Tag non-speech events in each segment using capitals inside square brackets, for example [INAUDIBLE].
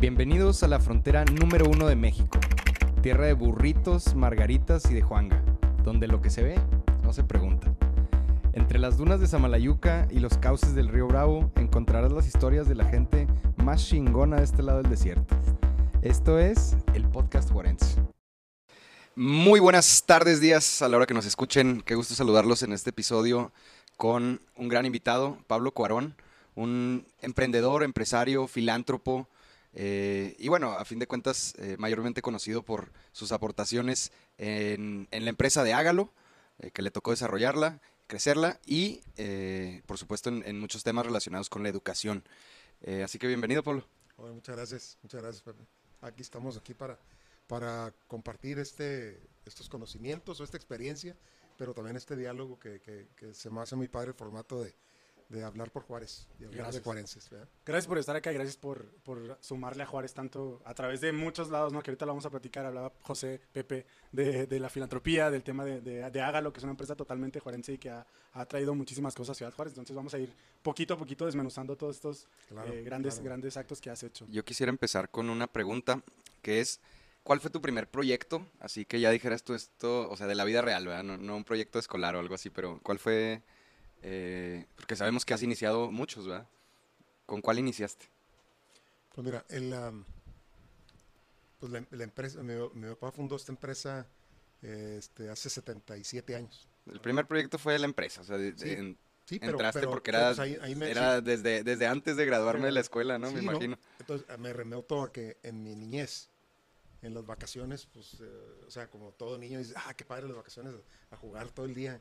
Bienvenidos a la frontera número uno de México, tierra de burritos, margaritas y de Juanga, donde lo que se ve no se pregunta. Entre las dunas de Samalayuca y los cauces del río Bravo encontrarás las historias de la gente más chingona de este lado del desierto. Esto es el podcast Juarense. Muy buenas tardes, días a la hora que nos escuchen. Qué gusto saludarlos en este episodio con un gran invitado, Pablo Cuarón, un emprendedor, empresario, filántropo, eh, y bueno, a fin de cuentas, eh, mayormente conocido por sus aportaciones en, la empresa de Hágalo, eh, que le tocó desarrollarla, crecerla y, por supuesto, en, muchos temas relacionados con la educación. así que bienvenido, Pablo. Bueno, muchas gracias, muchas gracias. Aquí estamos aquí para, para compartir este, estos conocimientos o esta experiencia, pero también este diálogo que, que se me hace muy padre el formato de, de hablar por Juárez y hablar gracias. de juarenses. ¿verdad? Gracias por estar acá y gracias por, por, sumarle a Juárez tanto a través de muchos lados, ¿no? Que ahorita lo vamos a platicar. Hablaba José Pepe de, de la filantropía, del tema de, de, de, Hágalo, que es una empresa totalmente juarense y que ha, ha, traído muchísimas cosas a Ciudad Juárez. Entonces vamos a ir poquito a poquito desmenuzando todos estos claro, eh, grandes, claro. grandes actos que has hecho. Yo quisiera empezar con una pregunta que es... ¿Cuál fue tu primer proyecto? Así que ya dijeras tú esto, o sea, de la vida real, ¿verdad? No, no un proyecto escolar o algo así, pero ¿cuál fue eh, porque sabemos que has iniciado muchos, ¿verdad? ¿Con cuál iniciaste? Pues mira, el, um, pues la, la, empresa, mi, mi, papá fundó esta empresa este, hace 77 años. El primer proyecto fue la empresa, o sea, de, sí, en, sí, pero, entraste pero, porque era, pues ahí, ahí me, era sí. desde, desde antes de graduarme de la escuela, ¿no? me imagino. ¿no? Entonces me remoto a que en mi niñez, en las vacaciones, pues, eh, o sea, como todo niño dice, ah, qué padre las vacaciones, a jugar todo el día.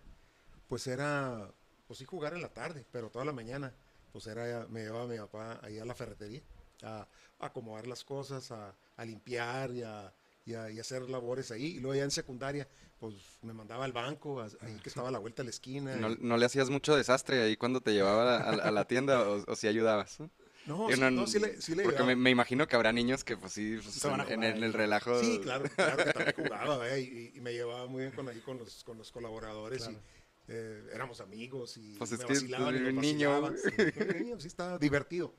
Pues era pues sí jugar en la tarde, pero toda la mañana, pues era, me llevaba mi papá ahí a la ferretería, a, a acomodar las cosas, a, a limpiar y a, y, a, y hacer labores ahí. Y luego ya en secundaria, pues me mandaba al banco, ahí que estaba a la vuelta de la esquina. ¿No, y... no le hacías mucho desastre ahí cuando te llevaba a, a la tienda o, o si ayudabas? No, sí, no, no, sí le, sí le Porque me, me, imagino que habrá niños que, pues sí, pues, en, en, en, el relajo. Sí, claro, claro que también jugaba, ¿eh? y, y, me llevaba muy bien con, ahí con, los, con los colaboradores. Claro. Eh, éramos amigos y pues es me que vacilaban y un niño. Sí, [LAUGHS] un niño, sí estaba divertido.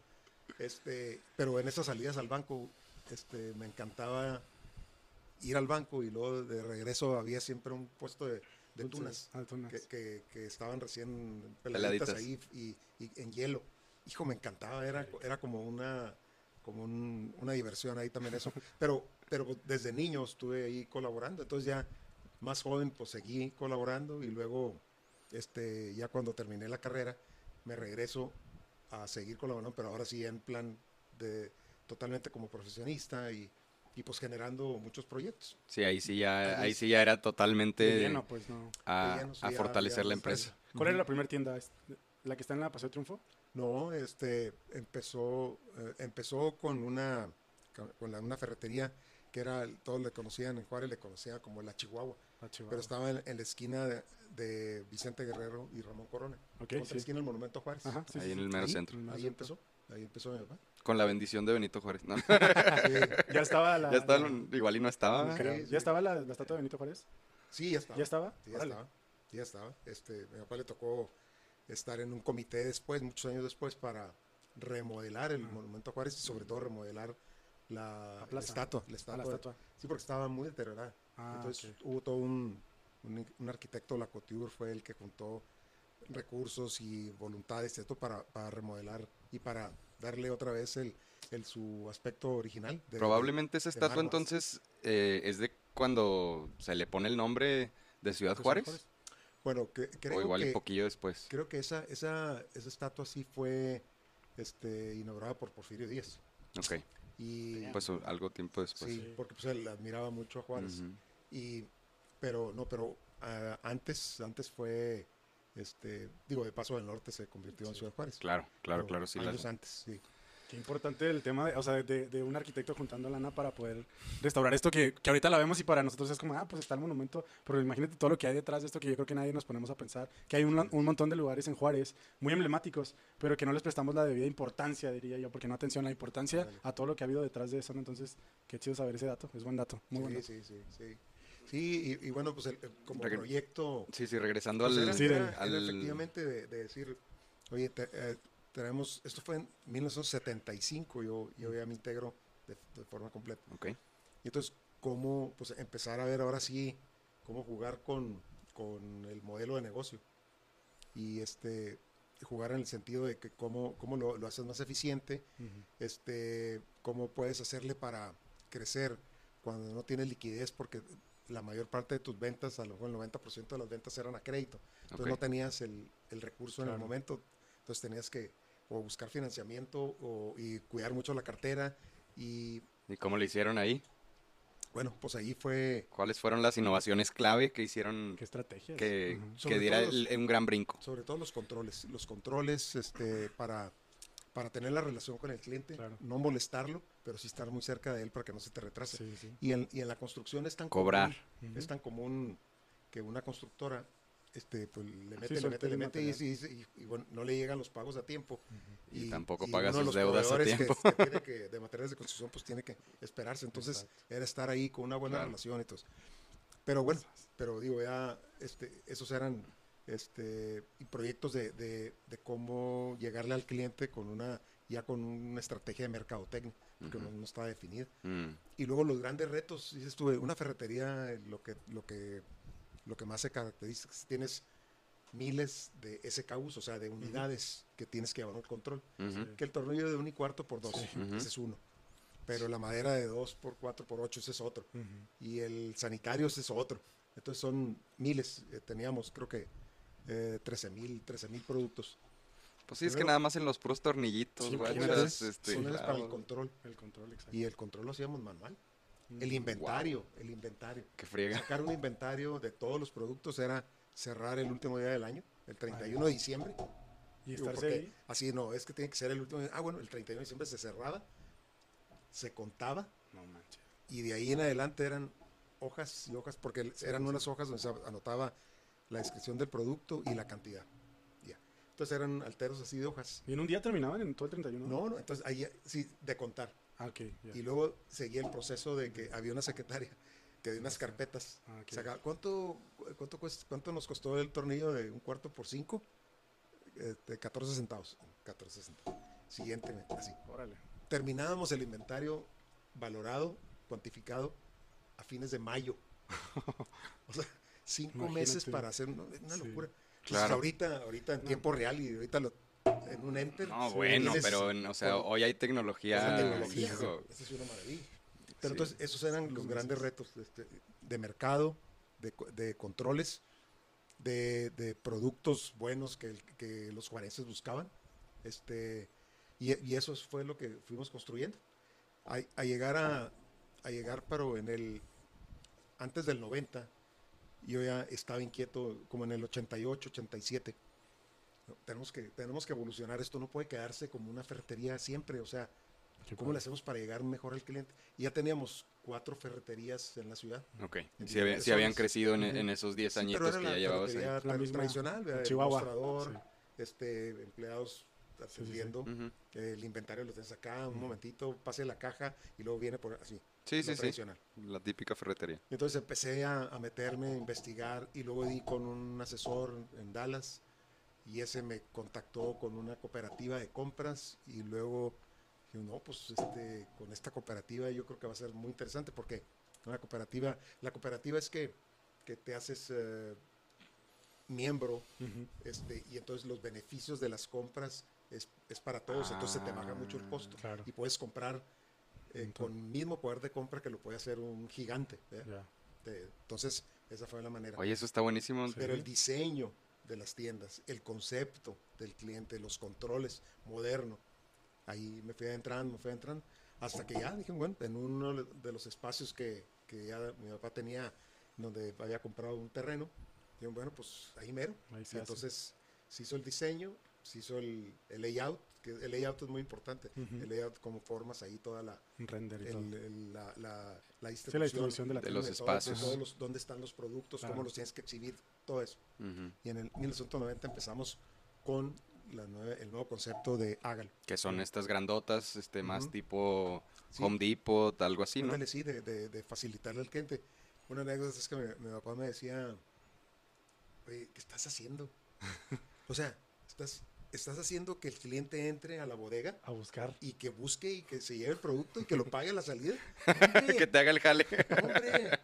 Este, pero en esas salidas al banco, este, me encantaba ir al banco y luego de regreso había siempre un puesto de, de tunas, ah, tunas. Que, que, que, estaban recién peladitas, ahí y, y, en hielo. Hijo, me encantaba, era, era como una como un, una diversión ahí también eso. Pero, pero desde niño estuve ahí colaborando, entonces ya más joven pues seguí colaborando y luego este, ya cuando terminé la carrera, me regreso a seguir colaborando, pero ahora sí en plan de totalmente como profesionista y, y pues generando muchos proyectos. Sí, ahí sí ya, ahí sí ya era totalmente lleno, pues, no. a, lleno, sí, a, fortalecer ya, la empresa. ¿Cuál era la primera tienda? ¿La que está en la Paseo de Triunfo? No, este, empezó, eh, empezó con una, con la, una ferretería que era, todos le conocían en Juárez, le conocían como la Chihuahua, la Chihuahua. pero estaba en, en la esquina de, de Vicente Guerrero y Ramón Corona. Okay, sí. esquina del Monumento Juárez. Ajá, sí, ahí sí, en el mero ahí, centro. Ahí empezó. Ahí empezó mi papá. Con la bendición de Benito Juárez, ¿no? [LAUGHS] ya estaba la. Ya estaba, igual y no estaba. ¿Ya estaba la, la, estatua de Benito Juárez? Sí, ya estaba. ¿Ya estaba? Sí, ya estaba. Ya estaba. Este, mi papá le tocó estar en un comité después, muchos años después, para remodelar el Monumento Juárez y sobre todo remodelar la, la, estatua, la estatua. Ah, la estatua. Sí, porque estaba muy deteriorada. Ah, Entonces okay. hubo todo un, un, un, arquitecto, la Couture, fue el que juntó recursos y voluntades esto para, para remodelar y para darle otra vez el, el su aspecto original. De, Probablemente de, esa estatua entonces eh, es de cuando se le pone el nombre de Ciudad Juárez. Juárez. Bueno, que, creo o igual que, un poquillo después. Creo que esa, esa, esa estatua sí fue este, inaugurada por Porfirio Díaz. Ok. Y, pues algo tiempo después. Sí, porque pues él admiraba mucho a Juárez. Uh -huh. Y, pero no, pero uh, antes, antes fue, este, digo, de Paso del Norte se convirtió sí. en Ciudad Juárez. Claro, claro, pero claro, sí. Años la... antes, sí. Qué importante el tema, de, o sea, de, de, un arquitecto juntando lana para poder restaurar esto que, que, ahorita la vemos y para nosotros es como, ah, pues está el monumento, pero imagínate todo lo que hay detrás de esto que yo creo que nadie nos ponemos a pensar, que hay un, un montón de lugares en Juárez muy emblemáticos, pero que no les prestamos la debida importancia, diría yo, porque no atención a la importancia vale. a todo lo que ha habido detrás de eso, ¿no? Entonces, qué chido saber ese dato, es buen dato, muy sí, buen dato. Sí, sí, sí. Sí, y, y bueno, pues el, como Regre proyecto... Sí, sí, regresando pues al... Era, sí, era, al... Era efectivamente de, de, decir, oye, te, eh, tenemos, esto fue en 1975, yo, yo ya me integro de, forma completa. Okay. Y entonces, cómo pues, empezar a ver ahora sí cómo jugar con, con el modelo de negocio. Y este jugar en el sentido de que cómo, cómo lo, lo haces más eficiente, este, cómo puedes hacerle para crecer cuando no tienes liquidez, porque la mayor parte de tus ventas, a lo mejor el 90% de las ventas eran a crédito. Entonces no tenías el, el recurso en el momento, entonces tenías que o buscar financiamiento o, y cuidar mucho la cartera. Y, ¿Y cómo le hicieron ahí? Bueno, pues ahí fue... ¿Cuáles fueron las innovaciones clave que hicieron ¿Qué estrategias? que, que diera un gran brinco? Sobre todo los controles. Los controles este, para, para tener la relación con el cliente, no molestarlo, pero sí estar muy cerca de él para que no se te retrase. Y, en, y en la construcción es tan Cobrar. es tan común que una constructora este, pues le mete, le mete, le mete y, bueno, no le llegan los pagos a tiempo. y, tampoco paga sus deudas a tiempo. Que, de materiales de construcción, pues tiene que esperarse. Entonces, era estar ahí con una buena relación. Entonces. Pero bueno, pero digo, ya este, esos eran este, proyectos de, de, cómo llegarle al cliente con una ya con una estrategia de mercadotecnia, porque no, estaba definida. Mm. Y luego los grandes retos, dices tú, una ferretería, lo que, lo que lo que más se caracteriza es que tienes miles de SKUs, o sea, de unidades que tienes que llevar un control. Que el tornillo de un y cuarto por dos, ese es uno. Pero la madera de dos por cuatro por ocho, ese es otro. Y el sanitario, ese es otro. Entonces son miles. Eh, teníamos, creo que, eh, 13 mil, productos. Pues sí, es que nada más en los puros tornillitos, sí, este, son para el control. El control, Y el control lo hacíamos manual. El inventario, el inventario. Que friega. Sacar un inventario de todos los productos era cerrar el último día del año, el 31 de diciembre. Y estarse ahí. Así no, es que tiene que ser el último. Ah, bueno, el 31 de diciembre se cerraba, se contaba. No manches. Y de ahí en adelante eran hojas y hojas, porque eran unas hojas donde se anotaba la descripción del producto y la cantidad. Ya. Entonces eran alteros así de hojas. ¿Y en un día terminaban en todo el 31? No, no, entonces ahí sí, de contar. Ah, y luego seguía el proceso de que había una secretaria que dio unas carpetas. Ah, ¿cuánto, cuánto, ¿Cuánto nos costó el tornillo de un cuarto por cinco? De 14 centavos. 14 centavos. Siguiente, así. Órale. Terminábamos el inventario valorado, cuantificado, a fines de mayo. [LAUGHS] o sea, cinco meses para hacer una, locura. Claro. ahorita, ahorita en tiempo real y ahorita lo en un enter. No, bueno, pero o sea, hoy hay tecnología. tecnología esa es una maravilla. Pero entonces, esos eran los grandes retos este, de mercado, de, de controles, de, de, productos buenos que, que, los juarenses buscaban. Este, y, y, eso fue lo que fuimos construyendo. A, a, llegar a, a llegar, pero en el, antes del 90, yo ya estaba inquieto, como en el 88, 87 tenemos que, tenemos que evolucionar. Esto no puede quedarse como una ferretería siempre. O sea, ¿cómo le hacemos para llegar mejor al cliente? Y ya teníamos cuatro ferreterías en la ciudad. Ok. Si, habían crecido en, esos 10 añitos que ya llevabas ahí. La misma tradicional, Chihuahua. este, empleados atendiendo, el inventario lo tienes acá, un momentito, pase la caja y luego viene por así. Sí, sí, sí. La típica ferretería. Entonces empecé a, a, meterme, a investigar y luego di con un asesor en Dallas y ese me contactó con una cooperativa de compras y luego dije, no, pues este, con esta cooperativa yo creo que va a ser muy interesante porque una cooperativa, la cooperativa es que, que te haces eh, miembro este, y entonces los beneficios de las compras es, es para todos, entonces te baja mucho el ah, costo y puedes comprar eh, con mismo poder de compra que lo puede hacer un gigante. entonces, esa fue la manera. Oye, eso está buenísimo. Pero el diseño, de las tiendas, el concepto del cliente, los controles moderno. Ahí me fui entrando, me fui entrando, hasta que ya dije, bueno, en uno de los espacios que, que ya mi papá tenía, donde había comprado un terreno, dije, bueno, pues ahí mero. entonces se hizo el diseño, se hizo el, el, layout, que el layout es muy importante, el layout como formas ahí toda la, Render la, la, la, distribución, de, los espacios, todos los, dónde están los productos, cómo los tienes que exhibir, todo eso. Y en el 1990 empezamos con la el nuevo concepto de Hágalo. Que son estas grandotas, este más tipo Home Depot, algo así, ¿no? sí, de, de, de, facilitarle al cliente. Una anécdota es que mi, papá me decía, Oye, ¿qué estás haciendo? [LAUGHS] o sea, estás estás haciendo que el cliente entre a la bodega a buscar y que busque y que se lleve el producto y que lo pague a la salida. [LAUGHS] que te haga el jale. Hombre,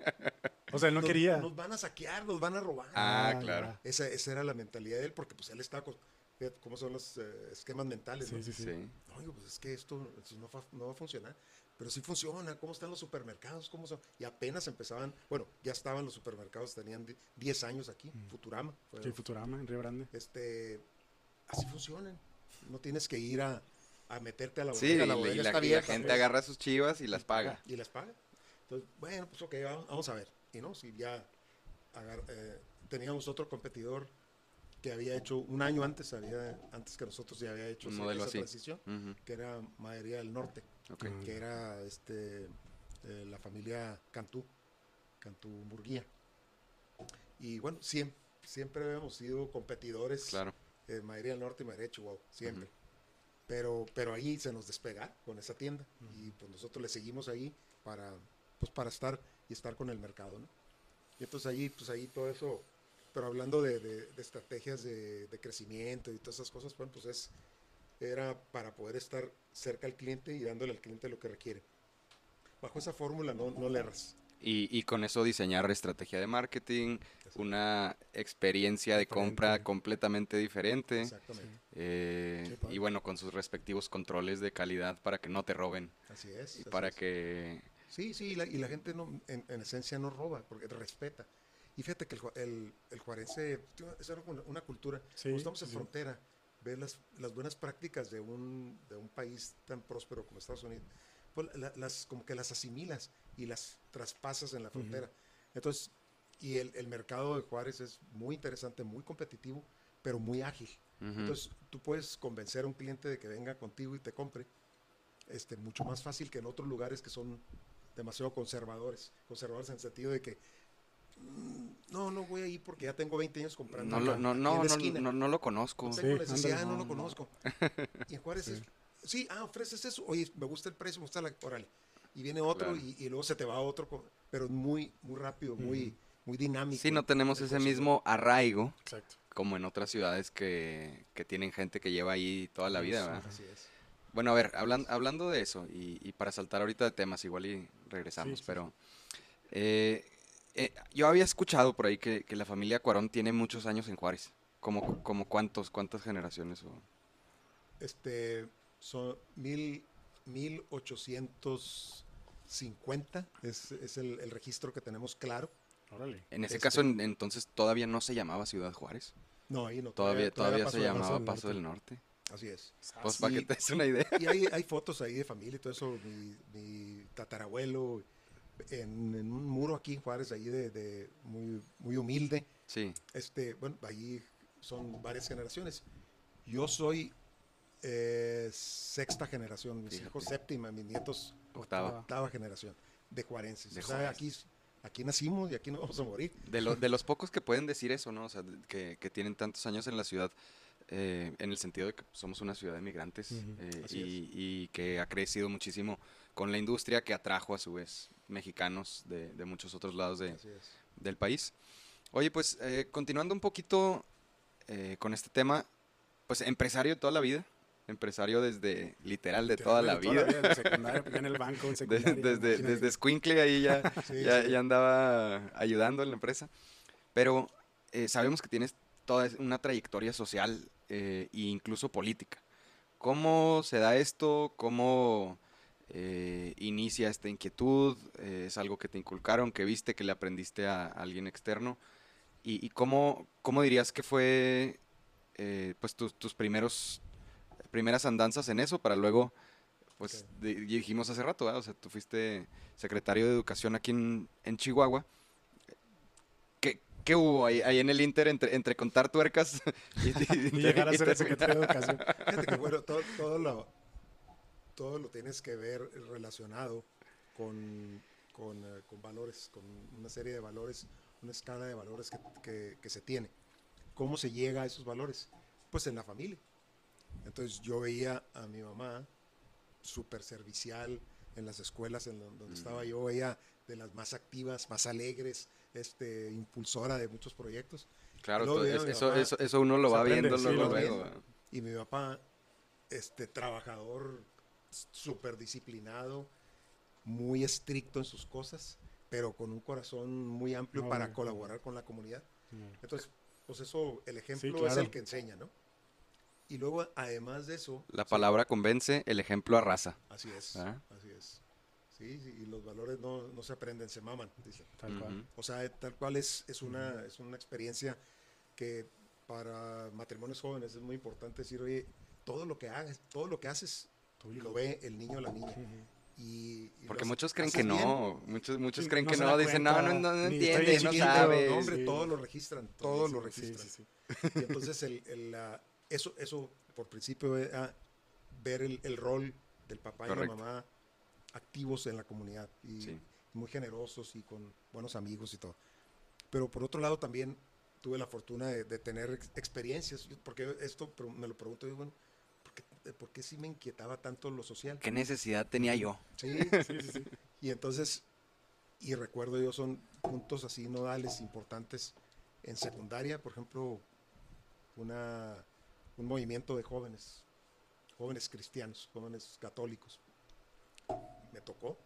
o sea, él no quería. Nos van a saquear, nos van a robar. Ah, ah claro. Esa, esa, era la mentalidad de él, porque pues él estaba con, cómo son los eh, esquemas mentales. Sí, sí, sí. No, pues es que esto, no, no, va a funcionar. Pero sí funciona. ¿Cómo están los supermercados? ¿Cómo son? Y apenas empezaban, bueno, ya estaban los supermercados, tenían 10 años aquí, mm. Futurama. sí, Futurama, en Río Grande. Este, así funcionan. No tienes que ir a, a meterte a la bodega. Sí, la, bodega y, la, gente agarra sus chivas y las paga. Y las paga. Entonces, bueno, pues ok, vamos a ver. Y no, si ya eh, teníamos otro competidor que había hecho un año antes, había, antes que nosotros ya había hecho esa, transición, que era Madería del Norte, que era este, eh, la familia Cantú, Cantú Murguía. Y bueno, siempre, siempre hemos sido competidores, claro. Eh, Madería del Norte y Madería de Chihuahua, siempre. pero, pero ahí se nos despega con esa tienda y pues nosotros le seguimos ahí para, pues para estar y estar con el mercado, ¿no? Y entonces ahí, pues ahí todo eso pero hablando de, estrategias de, crecimiento y todas esas cosas, bueno, pues es, era para poder estar cerca al cliente y dándole al cliente lo que requiere. Bajo esa fórmula no, no le erras. Y, con eso diseñar estrategia de marketing, una experiencia de compra completamente diferente. Exactamente. Eh, y bueno, con sus respectivos controles de calidad para que no te roben. Así es. Y para que... Sí, sí, y la, gente no, en, en, esencia no roba, porque respeta. Y fíjate que el, el, el juarense es una, cultura. estamos en frontera, ver las, las, buenas prácticas de un, de un país tan próspero como Estados Unidos, pues las, como que las asimilas y las traspasas en la frontera. Entonces, y el, el, mercado de Juárez es muy interesante, muy competitivo, pero muy ágil. Entonces, tú puedes convencer a un cliente de que venga contigo y te compre este, mucho más fácil que en otros lugares que son demasiado conservadores. Conservadores en el sentido de que no, no voy a ir porque ya tengo 20 años comprando. No, no, no, no, no, lo conozco. No tengo necesidad, no, lo conozco. [LAUGHS] Y en Juárez sí. Sí, ah, ofreces eso. Oye, me gusta el precio, me gusta la. Órale. Y viene otro y, luego se te va otro, pero muy, muy rápido, muy, muy dinámico. Sí, no tenemos ese mismo arraigo. Exacto. Como en otras ciudades que, que tienen gente que lleva ahí toda la vida, ¿verdad? Así es. Bueno, a ver, hablan, hablando de eso, y, y, para saltar ahorita de temas, igual y regresamos, pero eh, eh, yo había escuchado por ahí que, la familia Cuarón tiene muchos años en Juárez. ¿Como, como cuántos, cuántas generaciones? O? Este, son mil, 1850, es, es el, el, registro que tenemos claro. En ese caso, este entonces, ¿todavía no se llamaba Ciudad Juárez? No, ahí no. Todavía, todavía, se llamaba Paso del Norte. Así es. Pues para que te des una idea. Y hay, hay, fotos ahí de familia y todo eso. Mi, mi tatarabuelo en, un muro aquí en Juárez, ahí de, muy, muy humilde. Sí. Este, bueno, ahí son varias generaciones. Yo soy eh, sexta generación, mis hijos séptima, mis nietos octava, octava generación de juarenses. o sea, aquí, aquí nacimos y aquí nos vamos a morir. De, de los pocos que pueden decir eso, ¿no? O sea, que, que tienen tantos años en la ciudad. Eh, en el sentido de que somos una ciudad de migrantes eh, y, y, que ha crecido muchísimo con la industria que atrajo a su vez mexicanos de, muchos otros lados de, del país. Oye, pues eh, continuando un poquito eh, con este tema, pues empresario toda la vida, empresario desde literal de toda la vida. en el banco, [LAUGHS] desde, desde Squinkle ahí ya, [LAUGHS] ya, andaba ayudando en la empresa. Pero eh, sabemos que tienes toda una trayectoria social e incluso política. ¿Cómo se da esto? ¿Cómo eh, inicia esta inquietud? Eh, ¿Es algo que te inculcaron, que viste, que le aprendiste a, alguien externo? ¿Y, cómo, cómo, dirías que fue eh, pues tus primeros primeras andanzas en eso para luego, pues dijimos hace rato, o sea, tú fuiste secretario de Educación aquí en, Chihuahua. ¿Qué, ¿Qué, hubo ahí, ahí, en el Inter entre, entre contar tuercas [LAUGHS] y, [LAUGHS] llegar a ser secretario de Educación? Fíjate que bueno, todo, todo lo todo lo tienes que ver relacionado con, con, eh, con, valores, con una serie de valores, una escala de valores que, que, se tiene. ¿Cómo se llega a esos valores? Pues en la familia. Entonces yo veía a mi mamá súper servicial en las escuelas en donde estaba yo, ella de las más activas, más alegres, este, impulsora de muchos proyectos. Claro, eso, eso, eso, uno lo va viendo luego. Y mi papá, este, trabajador, súper disciplinado, muy estricto en sus cosas, pero con un corazón muy amplio para colaborar con la comunidad. Entonces, pues eso, el ejemplo es el que enseña, ¿no? Y luego, además de eso... La palabra convence, el ejemplo arrasa. Así es, ¿Ah? así es. Sí, y los valores no, no, se aprenden, se maman, dice. Tal cual. O sea, tal cual es, es, una, es una experiencia que para matrimonios jóvenes es muy importante decir, oye, todo lo que hagas, todo lo que haces, lo ve el niño o la niña. y, Porque muchos creen que no, muchos, muchos creen que no, dicen, no, no, no, entiende, no sabe. No, hombre, todos lo registran, todos lo registran. y entonces el, el, eso, eso por principio era ver el, el rol del papá y la mamá activos en la comunidad y muy generosos y con buenos amigos y todo. Pero por otro lado también tuve la fortuna de, tener experiencias, porque esto me lo pregunto yo, bueno, ¿por qué, sí me inquietaba tanto lo social? ¿Qué necesidad tenía yo? [LAUGHS] Sí, sí, sí. Y entonces, y recuerdo yo, son puntos así nodales importantes en secundaria, por ejemplo, una, un movimiento de jóvenes, jóvenes cristianos, jóvenes católicos, me tocó.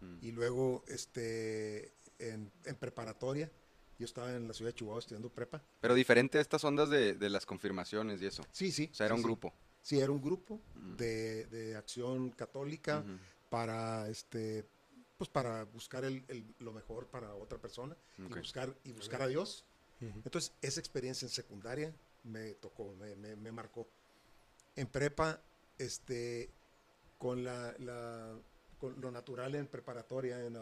Mm. Y luego, este, en, preparatoria, yo estaba en la ciudad de Chihuahua estudiando prepa. Pero diferente a estas ondas de, las confirmaciones y eso. Sí, sí. O sea, era un grupo. Sí, era un grupo mm. de, acción católica para, este, pues para buscar el, lo mejor para otra persona y buscar, y buscar a Dios. Entonces, esa experiencia en secundaria me tocó, me, me marcó. En prepa, este, con la, lo natural en preparatoria, en,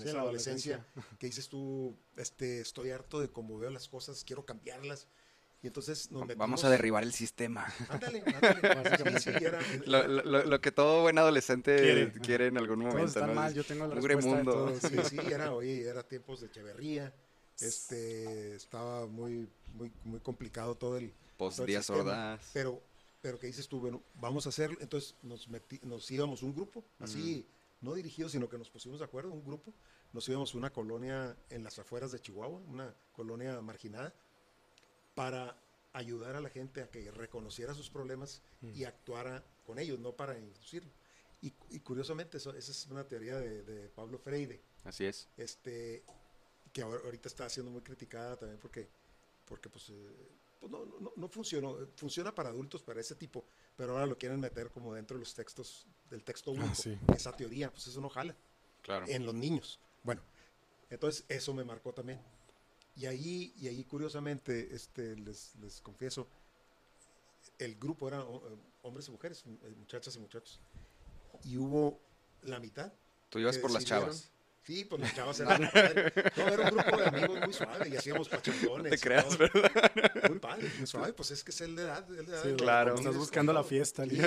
esa adolescencia, que dices tú, este, estoy harto de cómo veo las cosas, quiero cambiarlas. Y entonces nos metimos... Vamos a derribar el sistema. Ándale, [LAUGHS] lo, que todo buen adolescente quiere, en algún momento. mal, yo tengo la respuesta mundo. De Sí, sí, era, oye, era tiempos de Echeverría. Este, estaba muy, muy, muy complicado todo el... Post días sordas. Pero, pero que dices tú, bueno, vamos a hacerlo. Entonces nos, metí, nos íbamos un grupo, así no dirigido, sino que nos pusimos de acuerdo, un grupo, nos íbamos a una colonia en las afueras de Chihuahua, una colonia marginada, para ayudar a la gente a que reconociera sus problemas y mm. actuara con ellos, no para inducirlo. Y, curiosamente, eso, esa es una teoría de, Pablo Freire. Así es. Este, que ahorita está siendo muy criticada también porque, porque pues, eh, pues no, no, no funcionó. Funciona para adultos, para ese tipo, pero ahora lo quieren meter como dentro de los textos del texto ah, único. Esa teoría, pues eso no jala. Claro. En los niños. Bueno, entonces eso me marcó también. Y ahí, y ahí curiosamente, este, les, les confieso, el grupo era eh, hombres y mujeres, eh, muchachas y muchachos. Y hubo la mitad. Tú ibas por las chavas. Sí, pues las chavas eran. no, era un grupo de amigos muy suave y hacíamos pachangones. Te creas, ¿verdad? Muy padre, muy suave, pues es que es el de edad. El de edad sí, claro. Estás buscando la fiesta, sí,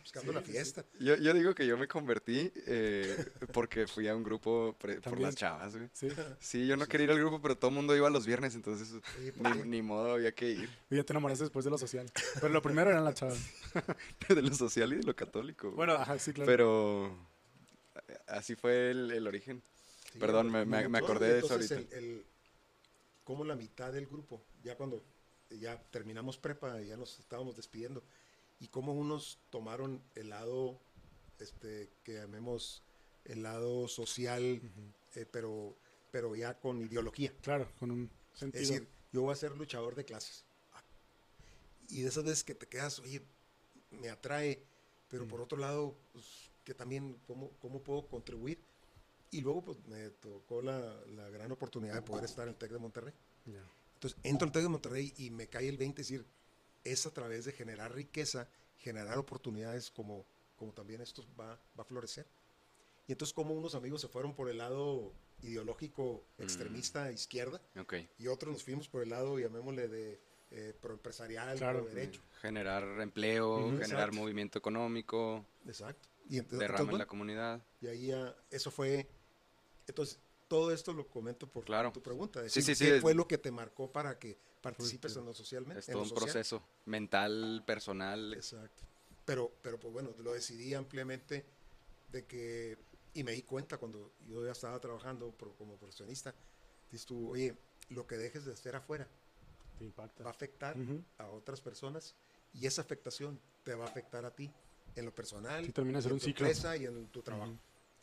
Buscando la fiesta. Yo, yo, digo que yo me convertí eh, porque fui a un grupo por las chavas, güey. Sí. Sí, yo no quería ir al grupo, pero todo el mundo iba los viernes, entonces ni, ni, modo había que ir. Y ya te enamoraste después de lo social. Pero lo primero eran las chavas. [LAUGHS] de lo social y de lo católico. Bueno, ajá, sí, claro. Pero así fue el, el origen. Perdón, me, me, acordé de eso ahorita. El, como la mitad del grupo, ya cuando ya terminamos prepa, ya nos estábamos despidiendo, y como unos tomaron el lado, este, que llamemos el lado social, eh, pero, pero ya con ideología. Claro, con un sentido. Es decir, yo voy a ser luchador de clases. Y de esas veces que te quedas, oye, me atrae, pero por otro lado, pues, que también, ¿cómo, ¿cómo puedo contribuir? Y luego pues me tocó la, la gran oportunidad de poder estar en el TEC de Monterrey. Entonces entro al TEC de Monterrey y me cae el 20, es decir, es a través de generar riqueza, generar oportunidades como, como también esto va, va a florecer. Y entonces como unos amigos se fueron por el lado ideológico mm. extremista izquierda okay. y otros nos fuimos por el lado, llamémosle, de eh, proempresarial, pro derecho. Generar empleo, generar movimiento económico. Exacto. Y entonces, derrama en la comunidad. Y ahí eso fue entonces, todo esto lo comento por tu pregunta. sí, sí, ¿Qué fue lo que te marcó para que participes en lo socialmente? Es todo un proceso mental, personal. Exacto. Pero, pero pues bueno, lo decidí ampliamente de que, y me di cuenta cuando yo ya estaba trabajando como profesionista, dices tú, oye, lo que dejes de hacer afuera va a afectar a otras personas Y esa afectación te va a afectar a ti en lo personal, termina en un tu ciclo. empresa y en tu trabajo.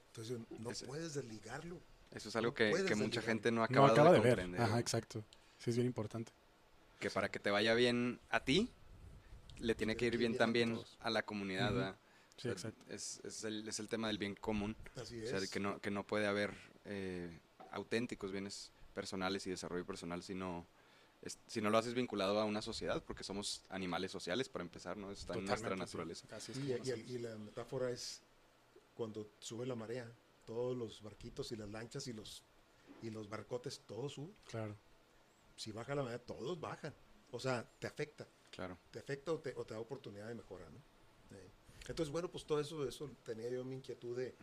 Entonces no puedes desligarlo. Eso es algo que, que mucha gente no acaba, no acaba de, de, ver. Ajá, exacto. Sí, es bien importante. Que para que te vaya bien a ti, le tiene que ir bien, también a, la comunidad, ¿verdad? Sí, exacto. Es, es, el, es el tema del bien común. Así O sea, que no, que no puede haber eh, auténticos bienes personales y desarrollo personal si no, es- si no lo haces vinculado a una sociedad, porque somos animales sociales para empezar, ¿no? Está en nuestra Totalmente, sí. naturaleza. Así es Y, como y el- hacemos. y la metáfora es cuando sube la marea, todos los barquitos y las lanchas y los, y los barcotes, todos suben. Claro. Si baja la marea, todos bajan. O sea, te afecta. Claro. te afecta o te, o te da oportunidad de mejora, ¿no? Eh, Entonces, bueno, pues todo eso, eso tenía yo mi inquietud de,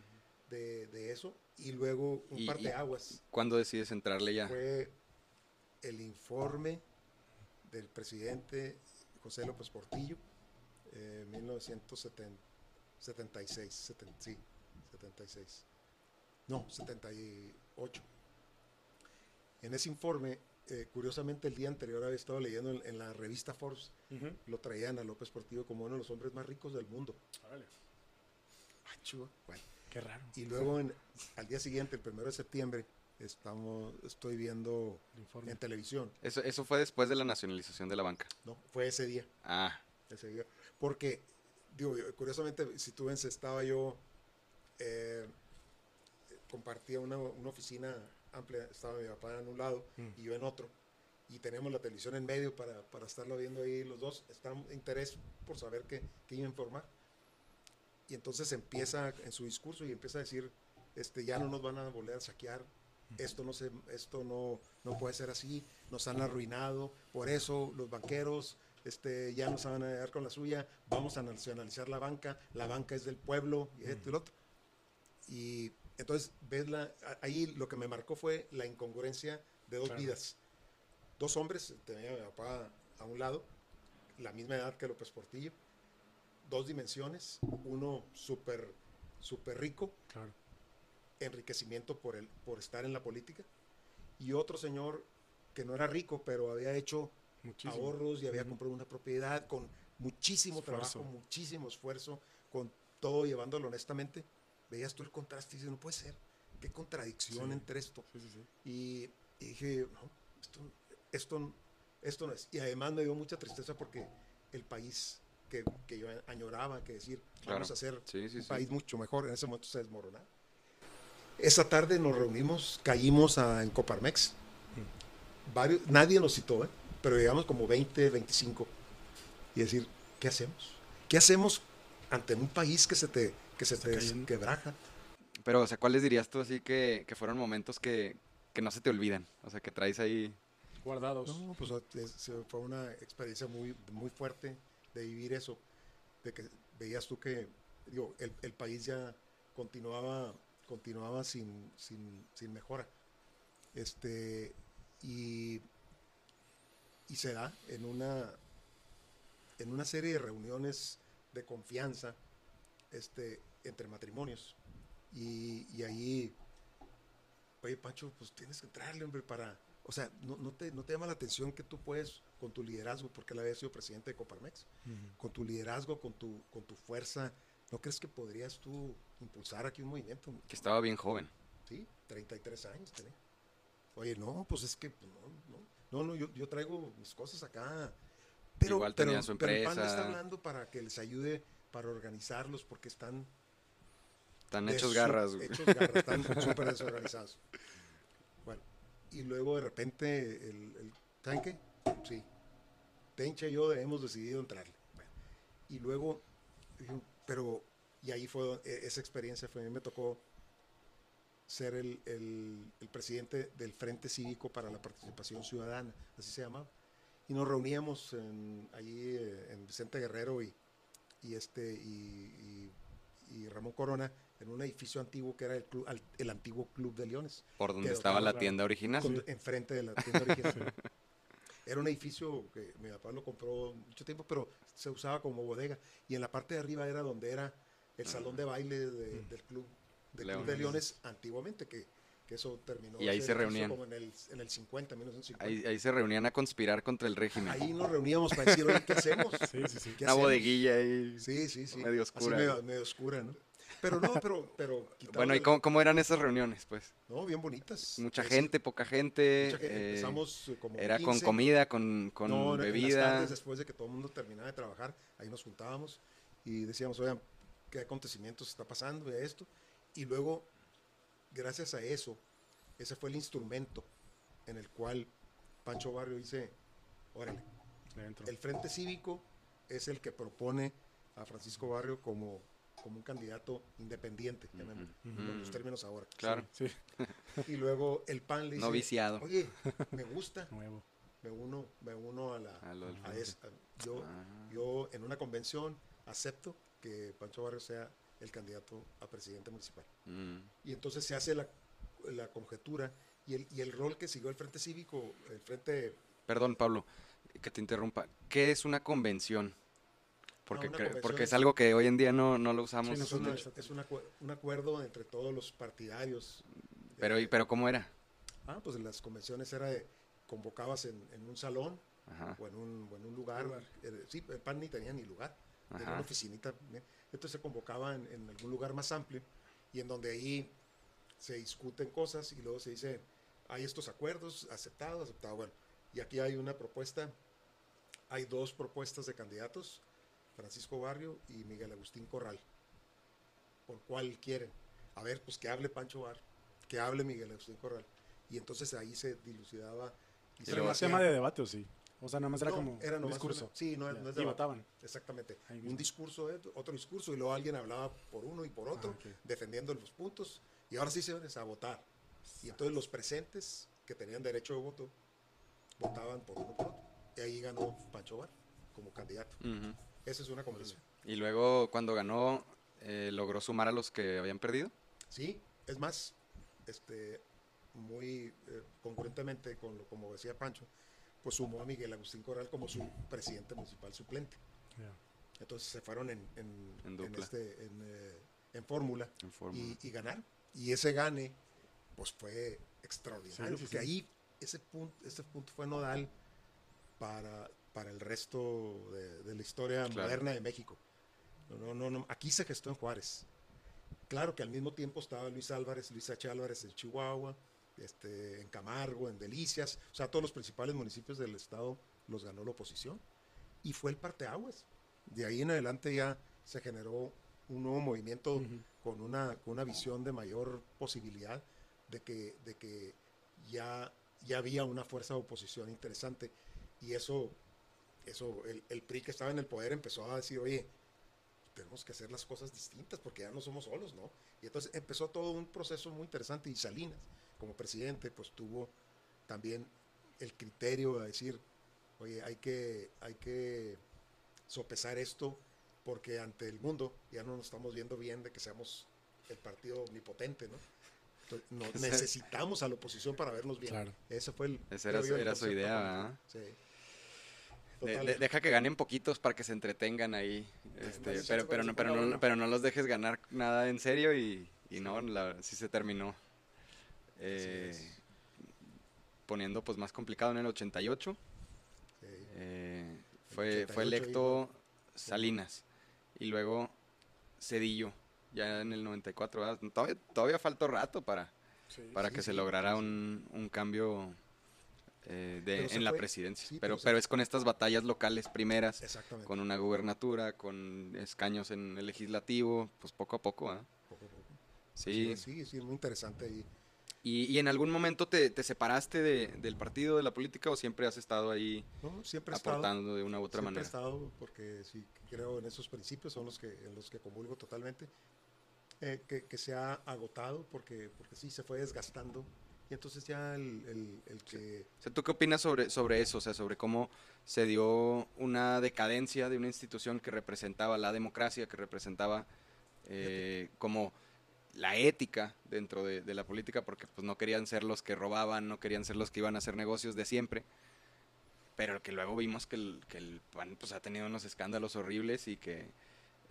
de, de eso. Y luego un Y- par y- de aguas ¿Cuándo decides entrarle ya? fue el informe del presidente José López Portillo, eh, 1976, seten- sí, 76. No, 78. En ese informe, eh, curiosamente el día anterior había estado leyendo en, en la revista Forbes, lo traían a López Portillo como uno de los hombres más ricos del mundo. Órale. Ah. Bueno, Qué raro. y luego en- al día siguiente, el primero de septiembre, estamos, estoy viendo en televisión. Eso, eso fue después de la nacionalización de la banca. No, fue ese día, Ah, ese día. Porque, digo, curiosamente, si tú ves, estaba yo, eh, compartía una, una oficina amplia, estaba mi papá en un lado Mm. y yo en otro. Y teníamos la televisión en medio para, para estarlo viendo ahí los dos. Están interés por saber qué, qué iba a informar. Y entonces empieza en su discurso y empieza a decir, este, ya no nos van a volver a saquear, esto no se, esto no, no puede ser así, nos han arruinado, por eso los banqueros este, ya nos van a dar con la suya, vamos a nacionalizar la banca, la banca es del pueblo, y esto y lo otro. Y entonces, ves la, a- ahí lo que me marcó fue la incongruencia de dos Claro. vidas. Dos hombres, tenía mi papá a un lado, la misma edad que López Portillo, dos dimensiones, uno súper súper rico, Claro. Enriquecimiento por, el, por estar en la política, y otro señor que no era rico, pero había hecho Muchísimo. ahorros y había Ujú. comprado una propiedad con muchísimo Esfuerzo. trabajo, muchísimo esfuerzo, con todo llevándolo honestamente. Veías tú el contraste y dices, no puede ser, qué contradicción Sí. entre esto. Sí, sí, sí. Y, y dije, no, esto, esto, esto no es. Y además me dio mucha tristeza porque el país que, que yo añoraba, que decir, Claro. vamos a hacer sí, sí, un sí. país mucho mejor, en ese momento se desmoronaba. Esa tarde nos reunimos, caímos a- en Coparmex. Varios, nadie nos citó, ¿eh? pero llegamos como 20, 25. Y decir, ¿qué hacemos? ¿Qué hacemos ante un país que se te, que se te quebraja? Pero, o sea, ¿cuáles dirías tú así que, que fueron momentos que, que no se te olvidan? O sea, que traes ahí... Guardados. No, pues es- fue una experiencia muy, muy fuerte de vivir eso, de que veías tú que digo, el, el país ya continuaba, continuaba sin, sin, sin mejora. Este, y, y se da en una, en una serie de reuniones de confianza este, entre matrimonios. Y, y ahí, oye Pancho, pues tienes que entrarle, hombre, para... O sea, no, no te, no te llama la atención que tú puedes, con tu liderazgo, porque él había sido presidente de Coparmex, Ujú. con tu liderazgo, con tu, con tu fuerza, ¿no crees que podrías tú impulsar aquí un movimiento? que estaba bien joven. Sí, 33 años tenía. Oye, no, pues es que pues, no, no, no, no, yo, yo traigo mis cosas acá. Pero, Igual pero, tenía su pero el PAN está empresa. hablando para que les ayude para organizarlos porque están Están hechos garras, güey. hechos garras, están [LAUGHS] súper desorganizados. Bueno, y luego de repente, el, el ¿saben qué? Sí. Tencha y yo hemos decidido entrarle. Bueno, y luego, pero, y ahí fue, e- esa experiencia fue, a mí me tocó ser el, el- el presidente del Frente Cívico para la Participación Ciudadana, así se llamaba. Y nos reuníamos en, allí eh, en Vicente Guerrero y, y este y, y- y Ramón Corona en un edificio antiguo que era el, club, al- el antiguo Club de Leones, Por donde estaba la la- tienda original. con- enfrente de la tienda original. [LAUGHS] Era un edificio que mi papá lo compró mucho tiempo, pero se usaba como bodega. Y en la parte de arriba era donde era el salón de baile de- del club, del Club de Leones. Antiguamente, que, que eso terminó. Y ahí se reunían. Como en el, en el 50, 1950. Ahí, ahí, se reunían a conspirar contra el régimen. Ahí nos reuníamos para decir, oye, ¿qué hacemos? Sí, sí, sí. Una bodeguilla ahí. Sí, sí, sí. Medio oscura. Así medio, oscura, ¿no? Pero no, pero... pero bueno, ¿y cómo, cómo, eran esas reuniones, pues? No, bien bonitas. Mucha gente, poca gente. Mucha gente. Eh, Empezamos como Era 15. con comida, con, con no, bebida. En las tardes, después de que todo el mundo terminaba de trabajar, ahí nos juntábamos y decíamos, oigan, ¿qué acontecimientos está pasando de esto? Y luego, gracias a eso, ese fue el instrumento en el cual Pancho Barrio dice, órale, el Frente Cívico es el que propone a Francisco Barrio como, como un candidato independiente, en los términos ahora. Claro. Sí. Y luego el PAN le dice, no viciado. oye, me gusta, me uno, me uno a la a, yo, ah. yo en una convención acepto que Pancho Barrio sea el candidato a presidente municipal. Mm. Y entonces se hace la, la conjetura y el, y el rol que siguió el Frente Cívico, el Frente... Perdón, Pablo, que te interrumpa. ¿Qué es una convención? Porque, porque es, algo que hoy en día no, no lo usamos. es, es un acuerdo entre todos los partidarios. Pero, pero ¿cómo era? Ah, pues las convenciones era de, convocabas en, en un salón o en un, en un lugar. Eh, sí, el PAN ni tenía ni lugar. Era una oficinita. Entonces se convocaba en, en, algún lugar más amplio y en donde ahí se discuten cosas y luego se dice, hay estos acuerdos, aceptados, aceptado. Bueno, y aquí hay una propuesta, hay dos propuestas de candidatos, Francisco Barrio y Miguel Agustín Corral. ¿Por cuál quieren? A ver, pues que hable Pancho Bar, que hable Miguel Agustín Corral. Y entonces ahí se dilucidaba. Y ¿Era un tema de debate o sí? O sea, nada más era como era un discurso. sí, no, no es de Y votaban. Exactamente. Un discurso, otro discurso, y luego alguien hablaba por uno y por otro, ah, defendiendo los puntos. Y ahora sí se van a votar. Y entonces los presentes que tenían derecho de voto votaban por uno por otro. Y ahí ganó Pancho Bar como candidato. Esa es una convención. Y luego cuando ganó, eh, ¿logró sumar a los que habían perdido? Sí, es más, este, muy eh, concurrentemente con lo como decía Pancho, pues sumó a Miguel Agustín Corral como su presidente municipal suplente. Entonces se fueron en, en, este, eh, en, fórmula y, y, ganaron. Y ese gane, pues fue extraordinario, porque ahí ese punto, ese punto fue nodal para, para el resto de, la historia moderna de México. No, no, no, aquí se gestó en Juárez. Claro que al mismo tiempo estaba Luis Álvarez, Luis H. Álvarez en Chihuahua, este, en Camargo, en Delicias, o sea, todos los principales municipios del estado los ganó la oposición. Y fue el parteaguas. De ahí en adelante ya se generó un nuevo movimiento con, una, con una visión de mayor posibilidad de que, de que ya, ya había una fuerza de oposición interesante. Y eso, eso el, el PRI que estaba en el poder empezó a decir, oye, tenemos que hacer las cosas distintas porque ya no somos solos, ¿no? Y entonces empezó todo un proceso muy interesante y Salinas como presidente, pues tuvo también el criterio de decir, oye, hay que, hay que sopesar esto porque ante el mundo ya no nos estamos viendo bien de que seamos el partido omnipotente, ¿no? [LAUGHS] necesitamos a la oposición para vernos bien. Claro. Ese fue el... Esa era, su idea, ¿verdad? Sí. Deja que ganen poquitos para que se entretengan ahí. Este, pero, pero, no, pero, no, pero no los dejes ganar nada en serio y, y no, la, sí se terminó. Eh, poniendo pues más complicado en el 88. Eh, fue, fue electo Salinas y luego Cedillo ya en el 94. Todavía, todavía faltó rato para, para que se lograra un, un cambio eh, de, en la presidencia. pero, pero, es con estas batallas locales primeras, con una gubernatura, con escaños en el legislativo, pues poco a poco. Poco a poco. Sí. sí, sí, es muy interesante. Y ¿Y, en algún momento te, separaste del partido, de la política, o siempre has estado ahí siempre aportando de una u otra manera? Siempre he estado, porque sí creo en esos principios, son los que, en los que comulgo totalmente, eh, que, se ha agotado, porque, porque sí se fue desgastando. Y entonces ya el, el, que... ¿tú qué opinas sobre, sobre eso? O sea, sobre cómo se dio una decadencia de una institución que representaba la democracia, que representaba eh, como la ética dentro de, la política, porque pues no querían ser los que robaban, no querían ser los que iban a hacer negocios de siempre, pero que luego vimos que el, que el PAN pues, ha tenido unos escándalos horribles y que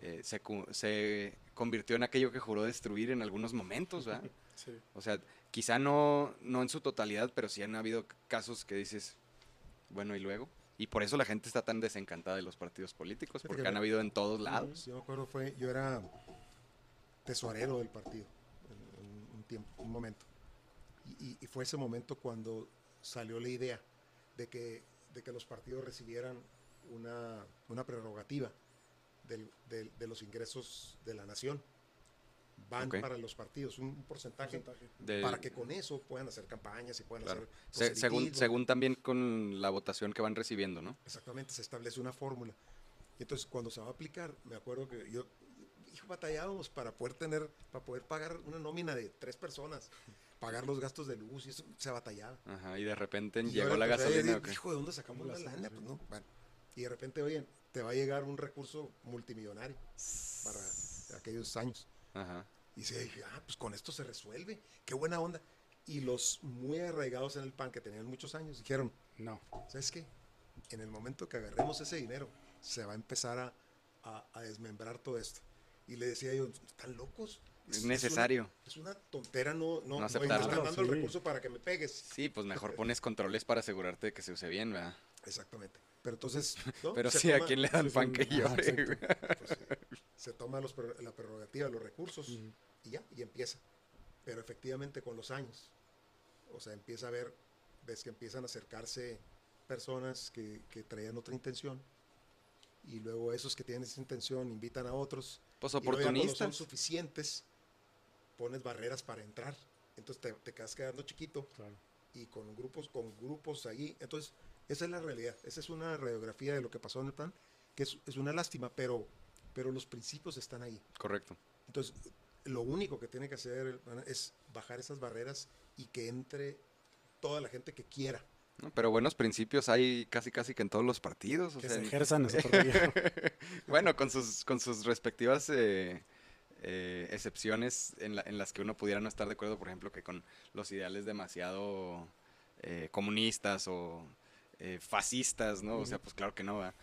eh, se, se, convirtió en aquello que juró destruir en algunos momentos, ¿verdad? [LAUGHS] Sí. O sea, quizá no, no en su totalidad, pero sí han habido casos que dices, bueno, ¿y luego? Y por eso la gente está tan desencantada de los partidos políticos, porque han habido en todos lados. Yo me acuerdo, fue, yo era tesorero del partido en, un tiempo, un momento. Y, y, fue ese momento cuando salió la idea de que, de que los partidos recibieran una, una prerrogativa del, de los ingresos de la nación. Van para los partidos, un porcentaje, para que con eso puedan hacer campañas y puedan hacer... según, según también con la votación que van recibiendo, ¿no? Exactamente, se establece una fórmula. Y entonces cuando se va a aplicar, me acuerdo que yo, hijo, batallábamos para poder tener, para poder pagar una nómina de tres personas pagar los gastos de luz y eso se batallaba. Ajá, y de repente llegó la gasolina. Hijo, ¿de dónde sacamos la lana? Pues no, bueno. Y de repente, oye, te va a llegar un recurso multimillonario para aquellos años. Ajá. Y se dije, ah, pues con esto se resuelve. Qué buena onda. Y los muy arraigados en el PAN, que tenían muchos años, dijeron, no, ¿sabes qué? En el momento que agarremos ese dinero, se va a empezar a, a desmembrar todo esto. Y le decía yo, ¿están locos? Es, necesario. Es una, tontera no, no, no aceptarlo. No dando el recurso para que me pegues. Sí, pues mejor pones controles para asegurarte de que se use bien, ¿verdad? Exactamente. Pero entonces. Pero sí, ¿a quién le dan pan que llore? Pues, se toma los, la prerrogativa, los recursos y ya, y empieza. Pero efectivamente con los años, o sea, empieza a ver, ves que empiezan a acercarse personas que, que traían otra intención y luego esos que tienen esa intención invitan a otros. Pues oportunistas. Y son suficientes, pones barreras para entrar. Entonces te, te quedas quedando chiquito y con grupos, con grupos ahí. Entonces, esa es la realidad. Esa es una radiografía de lo que pasó en el plan, que es, es una lástima, pero, pero los principios están ahí. Correcto. Entonces, lo único que tiene que hacer es bajar esas barreras y que entre toda la gente que quiera. pero buenos principios hay casi casi que en todos los partidos. que se ejerzan [LAUGHS] Bueno, con sus, con sus respectivas eh, eh, excepciones en, en, las que uno pudiera no estar de acuerdo, por ejemplo, que con los ideales demasiado eh, comunistas o fascistas, ¿no? O sea, pues claro que no, va.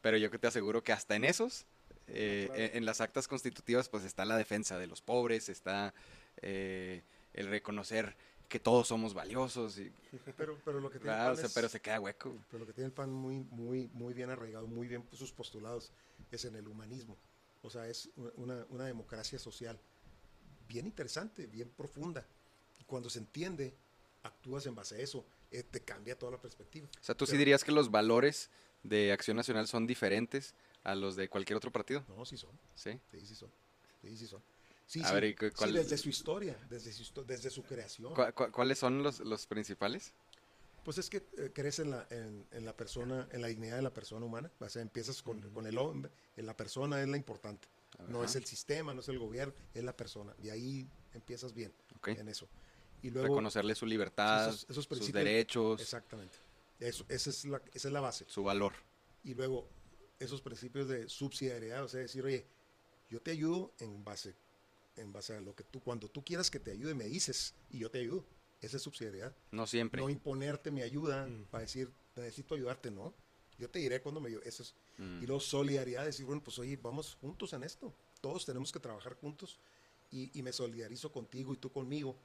Pero yo que te aseguro que hasta en esos, eh, en, las actas constitutivas, pues está la defensa de los pobres, está eh, el reconocer que todos somos valiosos. Y, [LAUGHS] pero, pero lo que tiene el PAN pero se queda hueco. Pero lo que tiene el PAN muy, muy, muy bien arraigado, muy bien sus postulados, es en el humanismo. O sea, es una, una democracia social bien interesante, bien profunda. Y cuando se entiende, actúas en base a eso eh, te cambia toda la perspectiva. O sea, ¿tú sí dirías que los valores de Acción Nacional son diferentes a los de cualquier otro partido? No, sí son. ¿Sí? Sí, sí son. Sí, sí son. Sí, sí. desde su historia, desde su, desde su creación. ¿Cuáles son los, los, principales? Pues es que eh, crees en la, en, en, la persona, en la dignidad de la persona humana. O sea, empiezas con, con el hombre, en la persona es la importante. No es el sistema, no es el gobierno, es la persona. Y ahí empiezas bien en eso y reconocerle su libertad, sus derechos. Exactamente. Eso, esa, es la, esa es la base. Su valor. Y luego, esos principios de subsidiariedad, o sea, decir, oye, yo te ayudo en base, en base a lo que tú, cuando tú quieras que te ayude, me dices y yo te ayudo. Esa es subsidiariedad. No siempre. No imponerte mi ayuda mm. para decir, necesito ayudarte, no. Yo te diré cuando me ayude. Eso es. Mm. Y luego solidaridad, decir, bueno, pues oye, vamos juntos en esto. Todos tenemos que trabajar juntos y, y me solidarizo contigo y tú conmigo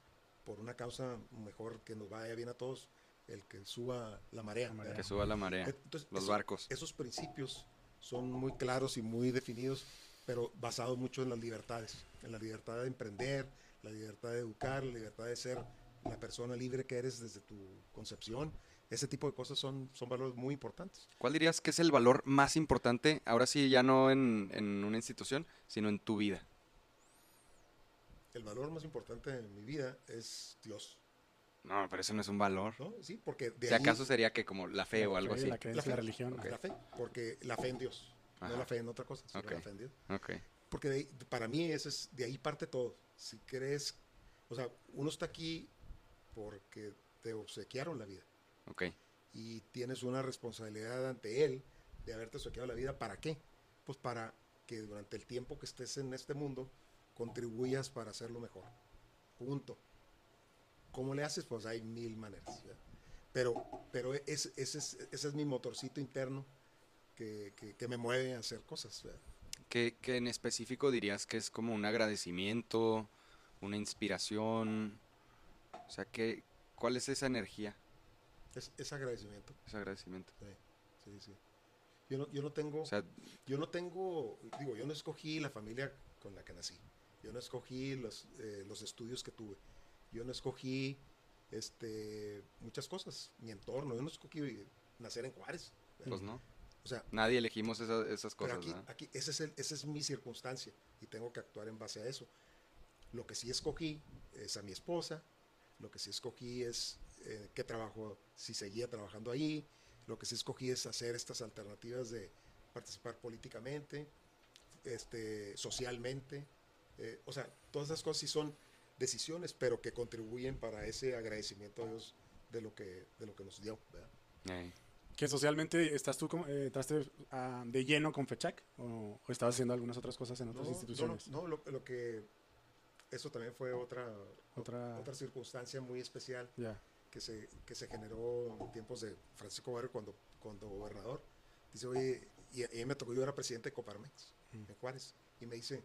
por una causa mejor que nos vaya bien a todos, el que suba la marea. que suba la marea, los barcos. Esos principios son muy claros y muy definidos, pero basados mucho en las libertades, en la libertad de emprender, la libertad de educar, la libertad de ser la persona libre que eres desde tu concepción. Ese tipo de cosas son, son valores muy importantes. ¿Cuál dirías que es el valor más importante, ahora sí, ya no en, en una institución, sino en tu vida? el valor más importante de mi vida es Dios. No, pero eso no es un valor. ¿No? Sí, porque de si acaso sería que como la fe o algo así. La creencia, la, religión. La fe, porque la fe en Dios, no la fe en otra cosa, sino la fe en Dios. Porque para mí eso es, de ahí parte todo. Si crees, o sea, uno está aquí porque te obsequiaron la vida. Ok. Y tienes una responsabilidad ante Él de haberte obsequiado la vida. ¿Para qué? Pues para que durante el tiempo que estés en este mundo contribuyas para hacerlo mejor. Punto. ¿Cómo le haces? Pues hay mil maneras. Pero, pero ese, es, ese es mi motorcito interno que, que, me mueve a hacer cosas. ¿Qué, en específico dirías que es como un agradecimiento, una inspiración? O sea, ¿qué, ¿cuál es esa energía? Es, agradecimiento. Es agradecimiento. Sí, sí, sí. Yo no, yo no tengo, yo no tengo, digo, yo no escogí la familia con la que nací. Yo no escogí los, eh, los estudios que tuve. Yo no escogí este, muchas cosas, mi entorno. Yo no escogí nacer en Juárez. Pues no. O sea, nadie elegimos esas cosas. Pero aquí, aquí esa, es esa es mi circunstancia y tengo que actuar en base a eso. Lo que sí escogí es a mi esposa, lo que sí escogí es eh, qué trabajo, si seguía trabajando ahí, lo que sí escogí es hacer estas alternativas de participar políticamente, este, socialmente. Eh, o sea, todas esas cosas sí son decisiones, pero que contribuyen para ese agradecimiento a Dios de lo que, de lo que nos dio. ¿Que socialmente estás tú eh, ah, de lleno con FECHAC o, o, estabas haciendo algunas otras cosas en otras instituciones? No, lo, lo, que... Eso también fue otra, otra, otra circunstancia muy especial que, se, que se generó en tiempos de Francisco Barrio cuando, cuando gobernador. Dice, oye, y, a mí me tocó, yo era presidente de Coparmex en Juárez, y me dice,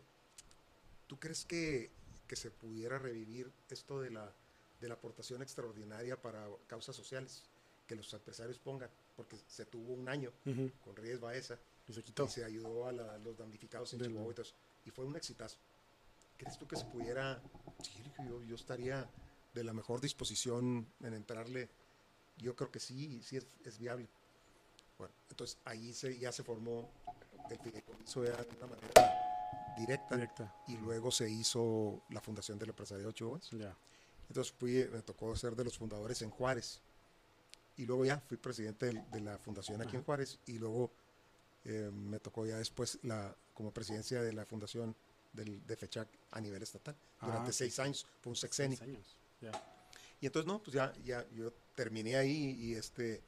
¿tú crees que que se pudiera revivir esto de la, de la aportación extraordinaria para causas sociales, que los empresarios pongan, porque se tuvo un año con Reyes Baeza y se, quitó. y se ayudó a, los damnificados en Chihuahua y, fue un exitazo. ¿Crees tú que se pudiera? Sí, yo, yo estaría de la mejor disposición en entrarle. Yo creo que sí, sí es, es viable. Bueno, entonces ahí se, ya se formó el fideicomiso de una manera directa, y luego se hizo la fundación del empresario Chihuahua. Entonces fui, me tocó ser de los fundadores en Juárez. Y luego ya fui presidente de, la fundación aquí en Juárez y luego eh, me tocó ya después la como presidencia de la fundación del, de FECHAC a nivel estatal ah, durante seis años, fue un sexenio. Y entonces no, pues ya, ya yo terminé ahí y este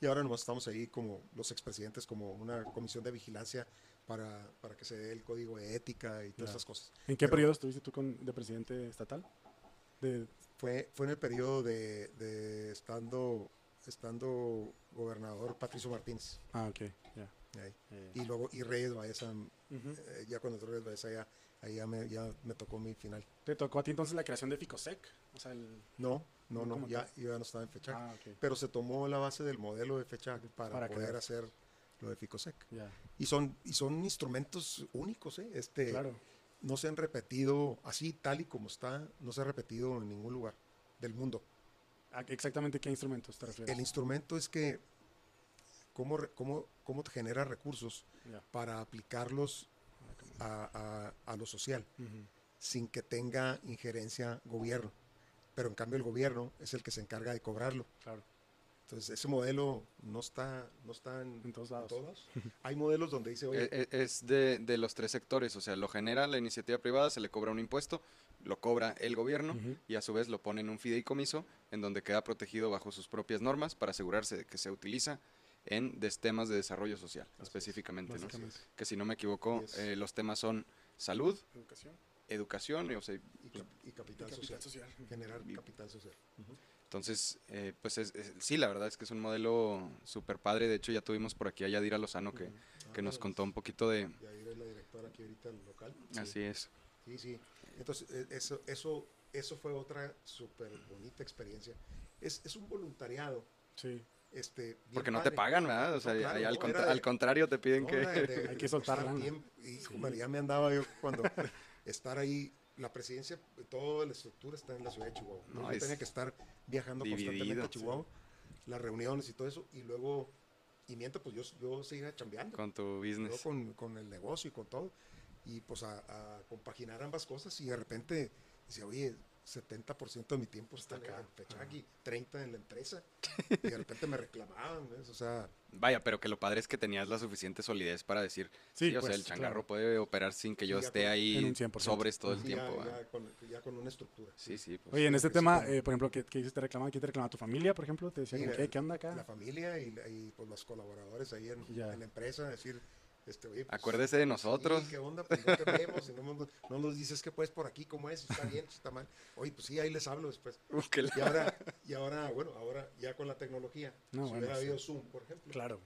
y ahora nomás estamos ahí como los expresidentes, como una comisión de vigilancia para, para que se dé el código de ética y todas esas cosas. ¿En qué periodo estuviste tú con, de presidente estatal? De... Fue, fue en el periodo de, de estando, estando gobernador Patricio Martínez. Ah, ok, ya. Y luego, y Reyes Baeza, eh, ya cuando Reyes Baeza ya, ahí ya me, ya me tocó mi final. ¿Te tocó a ti entonces la creación de Ficosec? O sea, el... No, no, no, ya, ya no estaba en FECHAC. Ah, Pero se tomó la base del modelo de FECHAC para, para poder hacer lo de Ficosec. Y, son, y son instrumentos únicos, ¿eh? Este, No se han repetido así, tal y como está, no se ha repetido en ningún lugar del mundo. ¿Exactamente qué instrumentos te refieres? El instrumento es que cómo, cómo, cómo te genera recursos para aplicarlos a, a, lo social, sin que tenga injerencia gobierno. Pero en cambio el gobierno es el que se encarga de cobrarlo. Claro. Entonces, ese modelo no está, no está en, todos lados. Hay modelos donde dice, oye... E, e, es, de, de, los tres sectores, o sea, lo genera la iniciativa privada, se le cobra un impuesto, lo cobra el gobierno y a su vez lo pone en un fideicomiso en donde queda protegido bajo sus propias normas para asegurarse de que se utiliza en temas de desarrollo social, específicamente. ¿no? Que si no me equivoco, eh, los temas son salud, educación, educación y, y, capital, social. Generar capital social. Entonces, eh, pues sí, la verdad es que es un modelo súper padre. De hecho, ya tuvimos por aquí a Yadira Lozano que, que nos contó un poquito de... Yadira es la directora aquí ahorita el local. Así es. Sí, sí. Entonces, e, eso, eso, eso fue otra súper bonita experiencia. Es, es un voluntariado. Sí. Este, Porque no te pagan, ¿verdad? O sea, al, al, contrario te piden que... [LAUGHS] Hay que soltarla. Y, ya me andaba yo cuando [LAUGHS] estar ahí la presidencia, toda la estructura está en la ciudad de Chihuahua. No, Yo tenía que estar viajando constantemente a Chihuahua, las reuniones y todo eso, y luego, y mientras, pues yo, yo seguía chambeando. Con tu business. con, con, el negocio y con todo, y pues a, a compaginar ambas cosas, y de repente decía, oye, 70% de mi tiempo está acá en Fechaki, 30 en la empresa. [LAUGHS] Y de repente me reclamaban, O sea... Vaya, pero que lo padre es que tenías la suficiente solidez para decir, sí, o sea, pues, el changarro puede operar sin que yo esté ahí sobres todo el tiempo. Ya, con, una estructura. Sí, sí. Pues, Oye, en este tema, eh, por ejemplo, ¿qué, ¿qué te reclamaba? ¿Quién te reclamaba? ¿Tu familia, por ejemplo? ¿Te decía, ¿qué, ¿qué, onda acá? La familia y, y pues, los colaboradores ahí en, en la empresa, decir este, pues, Acuérdese de nosotros. ¿Qué onda? Pues no te vemos, no, nos dices que pues por aquí, ¿cómo es? ¿Está bien? ¿Está mal? Oye, pues sí, ahí les hablo después. [LAUGHS] y, ahora, y ahora, bueno, ahora ya con la tecnología, no, si hubiera habido Zoom, por ejemplo. Claro.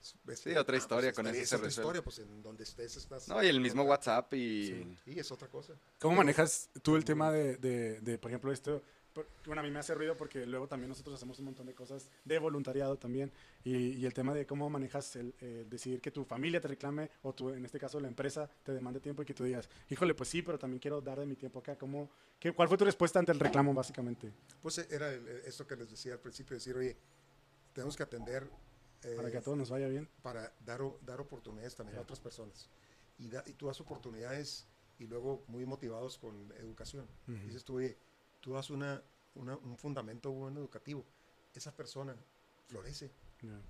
sí, otra historia pues, con eso. otra historia, pues en donde estés estás. No, y el mismo WhatsApp y. Sí, es otra cosa. ¿Cómo manejas tú el tema de, de, de, por ejemplo, esto? Bueno, a mí me hace ruido porque luego también nosotros hacemos un montón de cosas de voluntariado también. Y, y el tema de cómo manejas el decidir que tu familia te reclame o tu, en este caso la empresa te demande tiempo y que tú digas, híjole, pues sí, pero también quiero dar de mi tiempo acá. ¿Cómo, qué, ¿Cuál fue tu respuesta ante el reclamo básicamente? Pues era esto que les decía al principio, decir, oye, tenemos que atender... Eh, para que a todos nos vaya bien. Para dar, dar oportunidades también a otras personas. Y, y tú das oportunidades y luego muy motivados con educación. Dices tú, oye, tú das una, un fundamento bueno educativo, esa persona florece.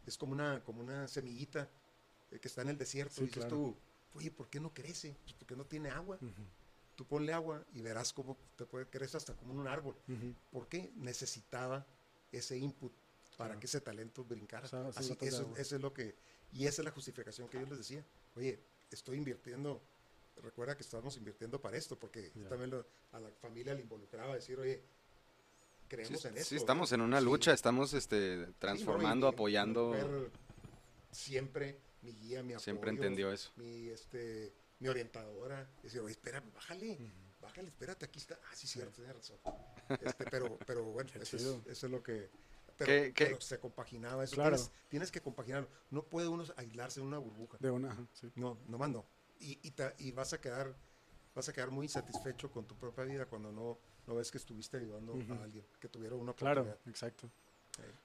Es como una, como una semillita eh, que está en el desierto. y dices tú, oye, ¿por qué no crece? Pues porque no tiene agua. Tú ponle agua y verás cómo te puede crecer hasta como un árbol. ¿Por qué? Necesitaba ese input para que ese talento brincara. Así que eso, es lo que, y esa es la justificación que yo les decía. Oye, estoy invirtiendo recuerda que estábamos invirtiendo para esto, porque también a la familia le involucraba decir, oye, creemos en esto. Sí, estamos en una lucha, estamos este, transformando, apoyando. siempre mi guía, mi apoyo. Siempre entendió eso. Mi, este, mi orientadora. Decía, oye, espérame, bájale, bájale, espérate, aquí está. Ah, sí, cierto, tienes razón. Este, pero, pero bueno, [LAUGHS] eso es, eso es, lo que... Pero, se compaginaba eso. Claro. Tienes, tienes, que compaginarlo. No puede uno aislarse en una burbuja. De una, sí. No, no y, y, vas a quedar vas a quedar muy insatisfecho con tu propia vida cuando no, no ves que estuviste ayudando a alguien que tuviera una oportunidad. Claro, exacto.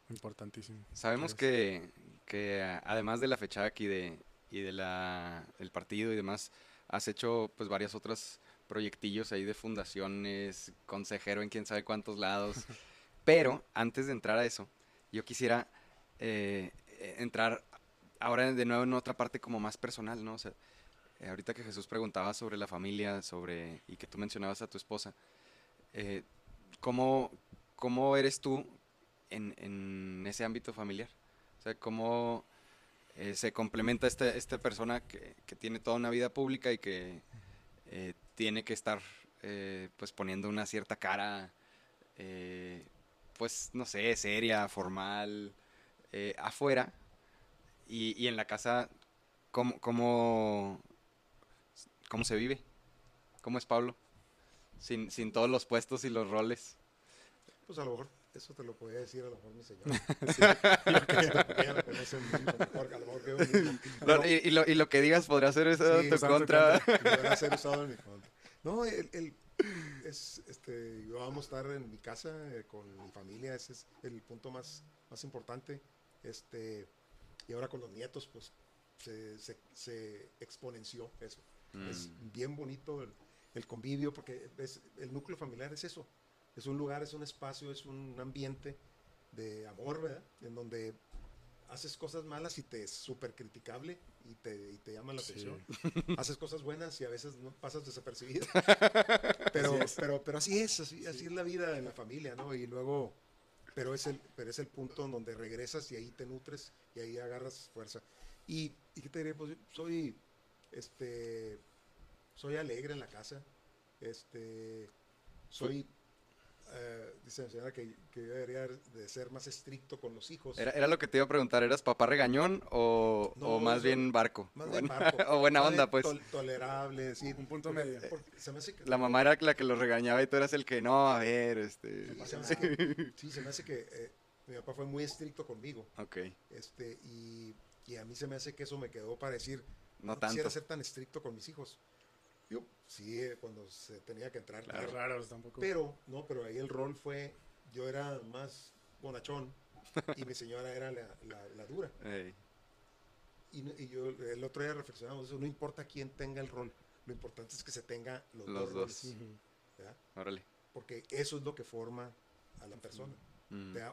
Importantísimo. Sabemos que, que, además de la fecha aquí de, y de la, del partido y demás, has hecho pues varias otras proyectillos ahí de fundaciones, consejero en quién sabe cuántos lados. [LAUGHS] Pero antes de entrar a eso, yo quisiera eh, entrar ahora de nuevo en otra parte como más personal, ¿no? O sea, eh, ahorita que Jesús preguntaba sobre la familia sobre, y que tú mencionabas a tu esposa, eh, ¿cómo, ¿cómo, eres tú en, en, ese ámbito familiar? O sea, ¿cómo eh, se complementa esta, esta persona que, que, tiene toda una vida pública y que tiene que estar pues poniendo una cierta cara, pues no sé, seria, formal, afuera? Y, y, en la casa, ¿cómo, cómo ¿Cómo se vive? ¿Cómo es Pablo? Sin, sin todos los puestos y los roles. Pues a lo mejor eso te lo podía decir a lo mejor mi señor. [LAUGHS] y, lo, y lo que digas podrá ser eso en tu contra. [LAUGHS] Podrá ser usado en mi contra. No, el, el, es, este, yo vamos a estar en mi casa eh, con mi familia, ese es el punto más, más importante. Este, y ahora con los nietos, pues se, se, se exponenció eso. Es mm. bien bonito el, convivio, porque es, el núcleo familiar es eso. Es un lugar, es un espacio, es un ambiente de amor, ¿verdad? En donde haces cosas malas y te es súper criticable y te, y te, llama la atención. haces cosas buenas y a veces no pasas desapercibido. [LAUGHS] pero, pero, pero así es, así, así es la vida en la familia, ¿no? Y luego, pero es, el, pero es el punto en donde regresas y ahí te nutres y ahí agarras fuerza. Y, y qué te diré, pues soy este, soy alegre en la casa. Este, soy, uh, dice la señora que, que, yo debería de ser más estricto con los hijos. Era, era lo que te iba a preguntar, ¿eras papá regañón o, o más bien barco? Más bien barco. [LAUGHS] o buena onda, pues. tolerable, sí. Un punto medio. la mamá era la que lo regañaba y tú eras el que, no, a ver, este... sí, se me hace que eh, mi papá fue muy estricto conmigo. Ok. Este, y, y a mí se me hace que eso me quedó para decir, no, no quisiera ser tan estricto con mis hijos. Yo, sí, eh, cuando se tenía que entrar. Claro, tampoco. Pero, no, pero ahí el rol fue, yo era más bonachón y mi [LAUGHS] señora era la, la, dura. Y, yo el otro día reflexionamos eso, no importa quién tenga el rol, lo importante es que se tenga los, dos, Roles, Órale. Porque eso es lo que forma a la persona.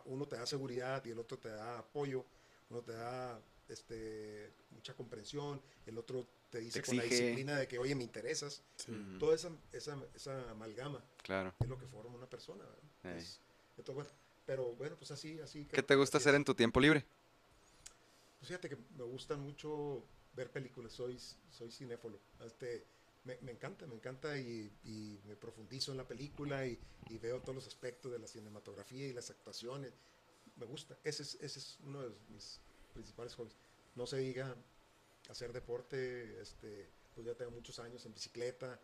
uno te da seguridad y el otro te da apoyo, uno te da este, mucha comprensión, el otro te dice con la disciplina de que, oye, me interesas. Toda esa, esa, esa, amalgama claro. es lo que forma una persona. pero bueno, pues así, así. ¿Qué te gusta hacer en tu tiempo libre? Pues fíjate que me gusta mucho ver películas, soy, soy cinéfilo. Este, me, me, encanta, me encanta y, y, me profundizo en la película y, y, veo todos los aspectos de la cinematografía y las actuaciones. Me gusta, ese es, ese es uno de mis principales hobbies. no se diga hacer deporte, este, pues ya tengo muchos años en bicicleta.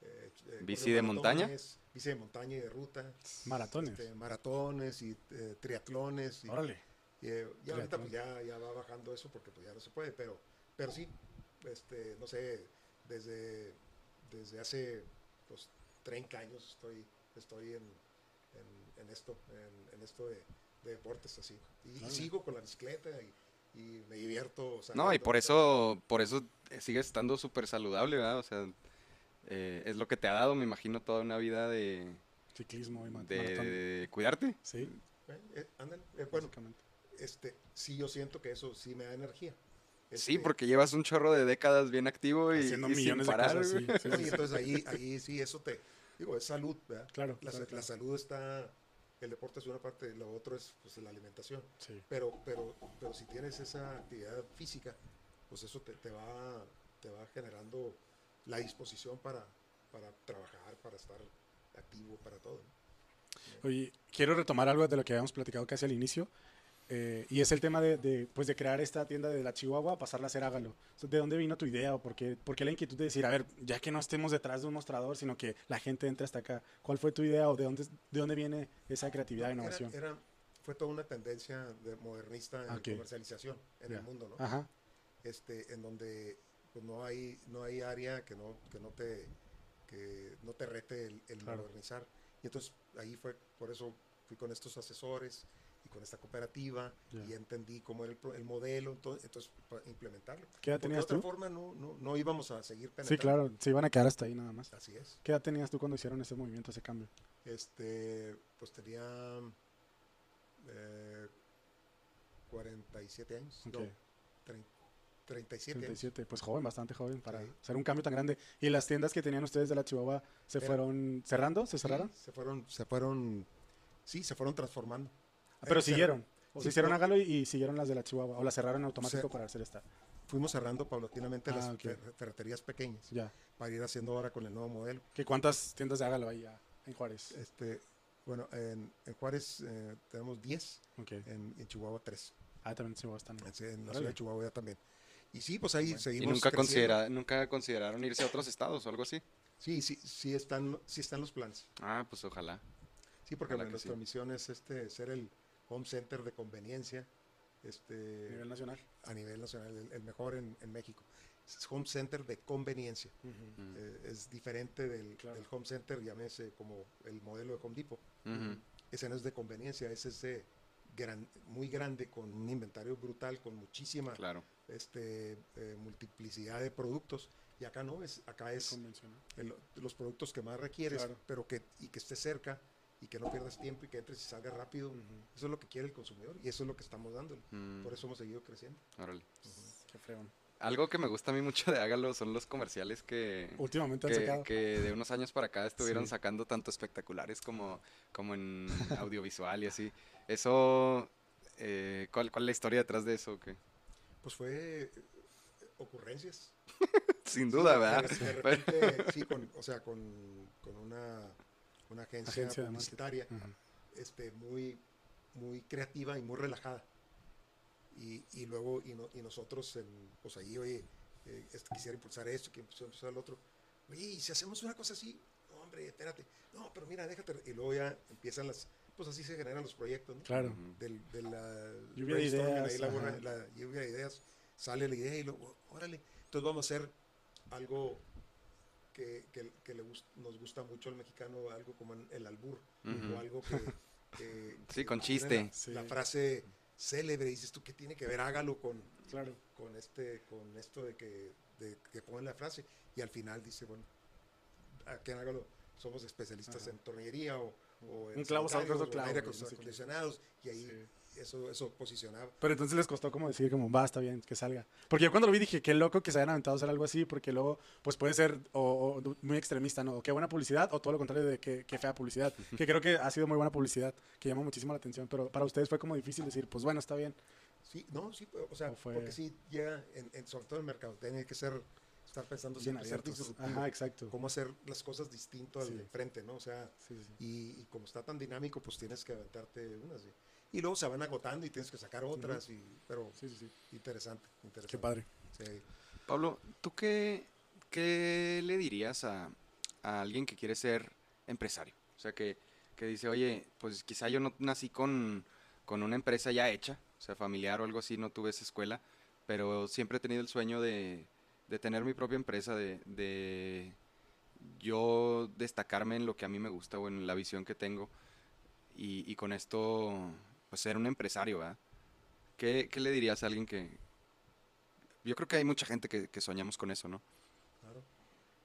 Eh, eh, ¿Bici de montaña? Bici de montaña y de ruta. Maratones. Este, maratones y triatlones. Y, Órale. Y, ahorita pues ya, ya va bajando eso porque pues ya no se puede, pero, pero sí, este, no sé, desde, desde hace pues, 30 años estoy, estoy en, en, esto, en, esto de, deportes así. Y, sigo con la bicicleta y, me divierto. no, y por eso, por eso sigues estando súper saludable, ¿verdad? O sea, eh, es lo que te ha dado, me imagino, toda una vida de... Ciclismo y de, cuidarte. Sí. Eh, eh, eh bueno, este, sí yo siento que eso sí me da energía sí, este, porque llevas un chorro de décadas bien activo y, haciendo millones sin parar, de cosas, sí, entonces ahí, ahí sí, eso te, digo, es salud, ¿verdad? Claro la, la, salud está, el deporte es una parte, lo otro es pues, la alimentación. Sí. Pero, pero, pero si tienes esa actividad física, pues eso te, te, va, te va generando la disposición para, para trabajar, para estar activo, para todo. Oye, quiero retomar algo de lo que habíamos platicado casi al inicio. Eh, y es el tema de, pues de crear esta tienda de la Chihuahua, pasarla a ser Hágalo. ¿De dónde vino tu idea o por qué, por qué, la inquietud de decir, a ver, ya que no estemos detrás de un mostrador, sino que la gente entre hasta acá? ¿Cuál fue tu idea o de dónde, de dónde viene esa creatividad e innovación? Era, fue toda una tendencia de modernista en comercialización en el mundo, ¿no? Ajá. Este, en donde pues, no, hay, no hay área que no, que no, te, que no te rete el, modernizar. Y entonces ahí fue, por eso fui con estos asesores con esta cooperativa y entendí cómo era el, modelo, entonces, entonces para implementarlo. ¿Qué edad tenías de otra forma no, no, no, íbamos a seguir penetrando. Sí, claro, se iban a quedar hasta ahí nada más. Así es. ¿Qué edad tenías tú cuando hicieron ese movimiento, ese cambio? Este, pues tenía eh, 47 años. Okay. 37. 37, pues joven, bastante joven para hacer un cambio tan grande. ¿Y las tiendas que tenían ustedes de la Chihuahua se fueron cerrando? ¿Se cerraron? se fueron, se fueron, sí, se fueron transformando. Pero siguieron. O se hicieron a Galo y, siguieron las de la Chihuahua. O las cerraron automático para hacer esta. Fuimos cerrando paulatinamente las ah, ferreterías pequeñas. Ya. Para ir haciendo ahora con el nuevo modelo. ¿Qué cuántas tiendas de Hágalo hay en Juárez? Este, bueno, en, Juárez eh, tenemos 10. En, Chihuahua 3. Ah, también en Chihuahua están. En, la ciudad de Chihuahua ya también. Y sí, pues ahí seguimos. ¿Y nunca, considera, nunca consideraron irse a otros estados o algo así? Sí, sí, sí están, sí están los planes. Ah, pues ojalá. Sí, porque nuestra misión es este, ser el, home center de conveniencia. Este, a nivel nacional. A nivel nacional, el, mejor en, México. Es home center de conveniencia. Eh, es diferente del, home center, llámese como el modelo de Home Depot. Ese no es de conveniencia, ese es de gran, muy grande, con un inventario brutal, con muchísima este, eh, multiplicidad de productos. Y acá no, es, acá es los productos que más requieres, pero que, y que esté cerca y que no pierdas tiempo y que entres y salgas rápido. Eso es lo que quiere el consumidor y eso es lo que estamos dándole. Mm. Por eso hemos seguido creciendo. Órale. Qué feo. Algo que me gusta a mí mucho de Hágalo son los comerciales que... Últimamente han que, sacado. que de unos años para acá estuvieron sacando tanto espectaculares como, como en [LAUGHS] audiovisual y así. Eso... Eh, ¿cuál, ¿Cuál es la historia detrás de eso? ¿qué? Pues fue eh, ocurrencias. [LAUGHS] Sin duda, ¿verdad? [LAUGHS] sí, con, o sea, con, con una una agencia, publicitaria este, muy, muy creativa y muy relajada. Y, y luego, y, y, nosotros, en, pues ahí, oye, eh, quisiera impulsar esto, que impulsar el otro. Oye, y si hacemos una cosa así, no, hombre, espérate. No, pero mira, déjate. Y luego ya empiezan las, pues así se generan los proyectos, ¿no? Claro. Del, de la lluvia de ideas. la, lluvia de ideas, sale la idea y luego, órale. Entonces vamos a hacer algo que, que, le nos gusta mucho al mexicano, algo como el albur, o algo que... [LAUGHS] sí, con chiste. La, frase célebre, dices tú, que tiene que ver? Hágalo con, claro. con, este, con esto de que, de, que pongan la frase. Y al final dice, bueno, aquí en Hágalo somos especialistas en tornillería o, o en un clavo, aire acondicionados, y ahí eso, eso posicionaba. Pero entonces les costó como decir, como, va, está bien, que salga. Porque yo cuando lo vi dije, qué loco que se hayan aventado a hacer algo así, porque luego, pues puede ser o, muy extremista, ¿no? O qué buena publicidad, o todo lo contrario de qué, qué fea publicidad. que creo que ha sido muy buena publicidad, que llama muchísimo la atención. Pero para ustedes fue como difícil decir, pues bueno, está bien. Sí, no, sí, o sea, porque sí llega, en, sobre todo en el mercado, tiene que ser estar pensando siempre ser Ajá, exacto. Cómo hacer las cosas distinto al de frente, ¿no? O sea, Y, como está tan dinámico, pues tienes que aventarte unas. Y luego se van agotando y tienes que sacar otras, y, pero sí, sí, sí. interesante, interesante. Qué padre. Pablo, ¿tú qué, qué le dirías a, a, alguien que quiere ser empresario? O sea, que, que dice, oye, pues quizá yo no nací con, con, una empresa ya hecha, o sea, familiar o algo así, no tuve esa escuela, pero siempre he tenido el sueño de, de tener mi propia empresa, de, de yo destacarme en lo que a mí me gusta o en la visión que tengo y, y con esto pues ser un empresario, ¿verdad? ¿Qué, ¿Qué, le dirías a alguien que... Yo creo que hay mucha gente que, soñamos con eso, ¿no? Claro.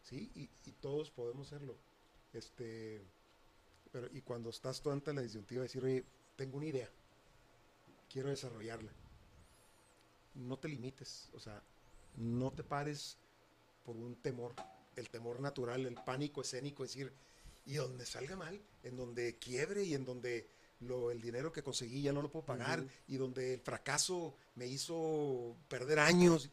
Sí, y, y, todos podemos serlo. Este, pero, y cuando estás tú ante la disyuntiva, decir, oye, tengo una idea, quiero desarrollarla. No te limites, o sea, no te pares por un temor, el temor natural, el pánico escénico, es decir, y donde salga mal, en donde quiebre y en donde lo, el dinero que conseguí ya no lo puedo pagar uh -huh. y donde el fracaso me hizo perder años.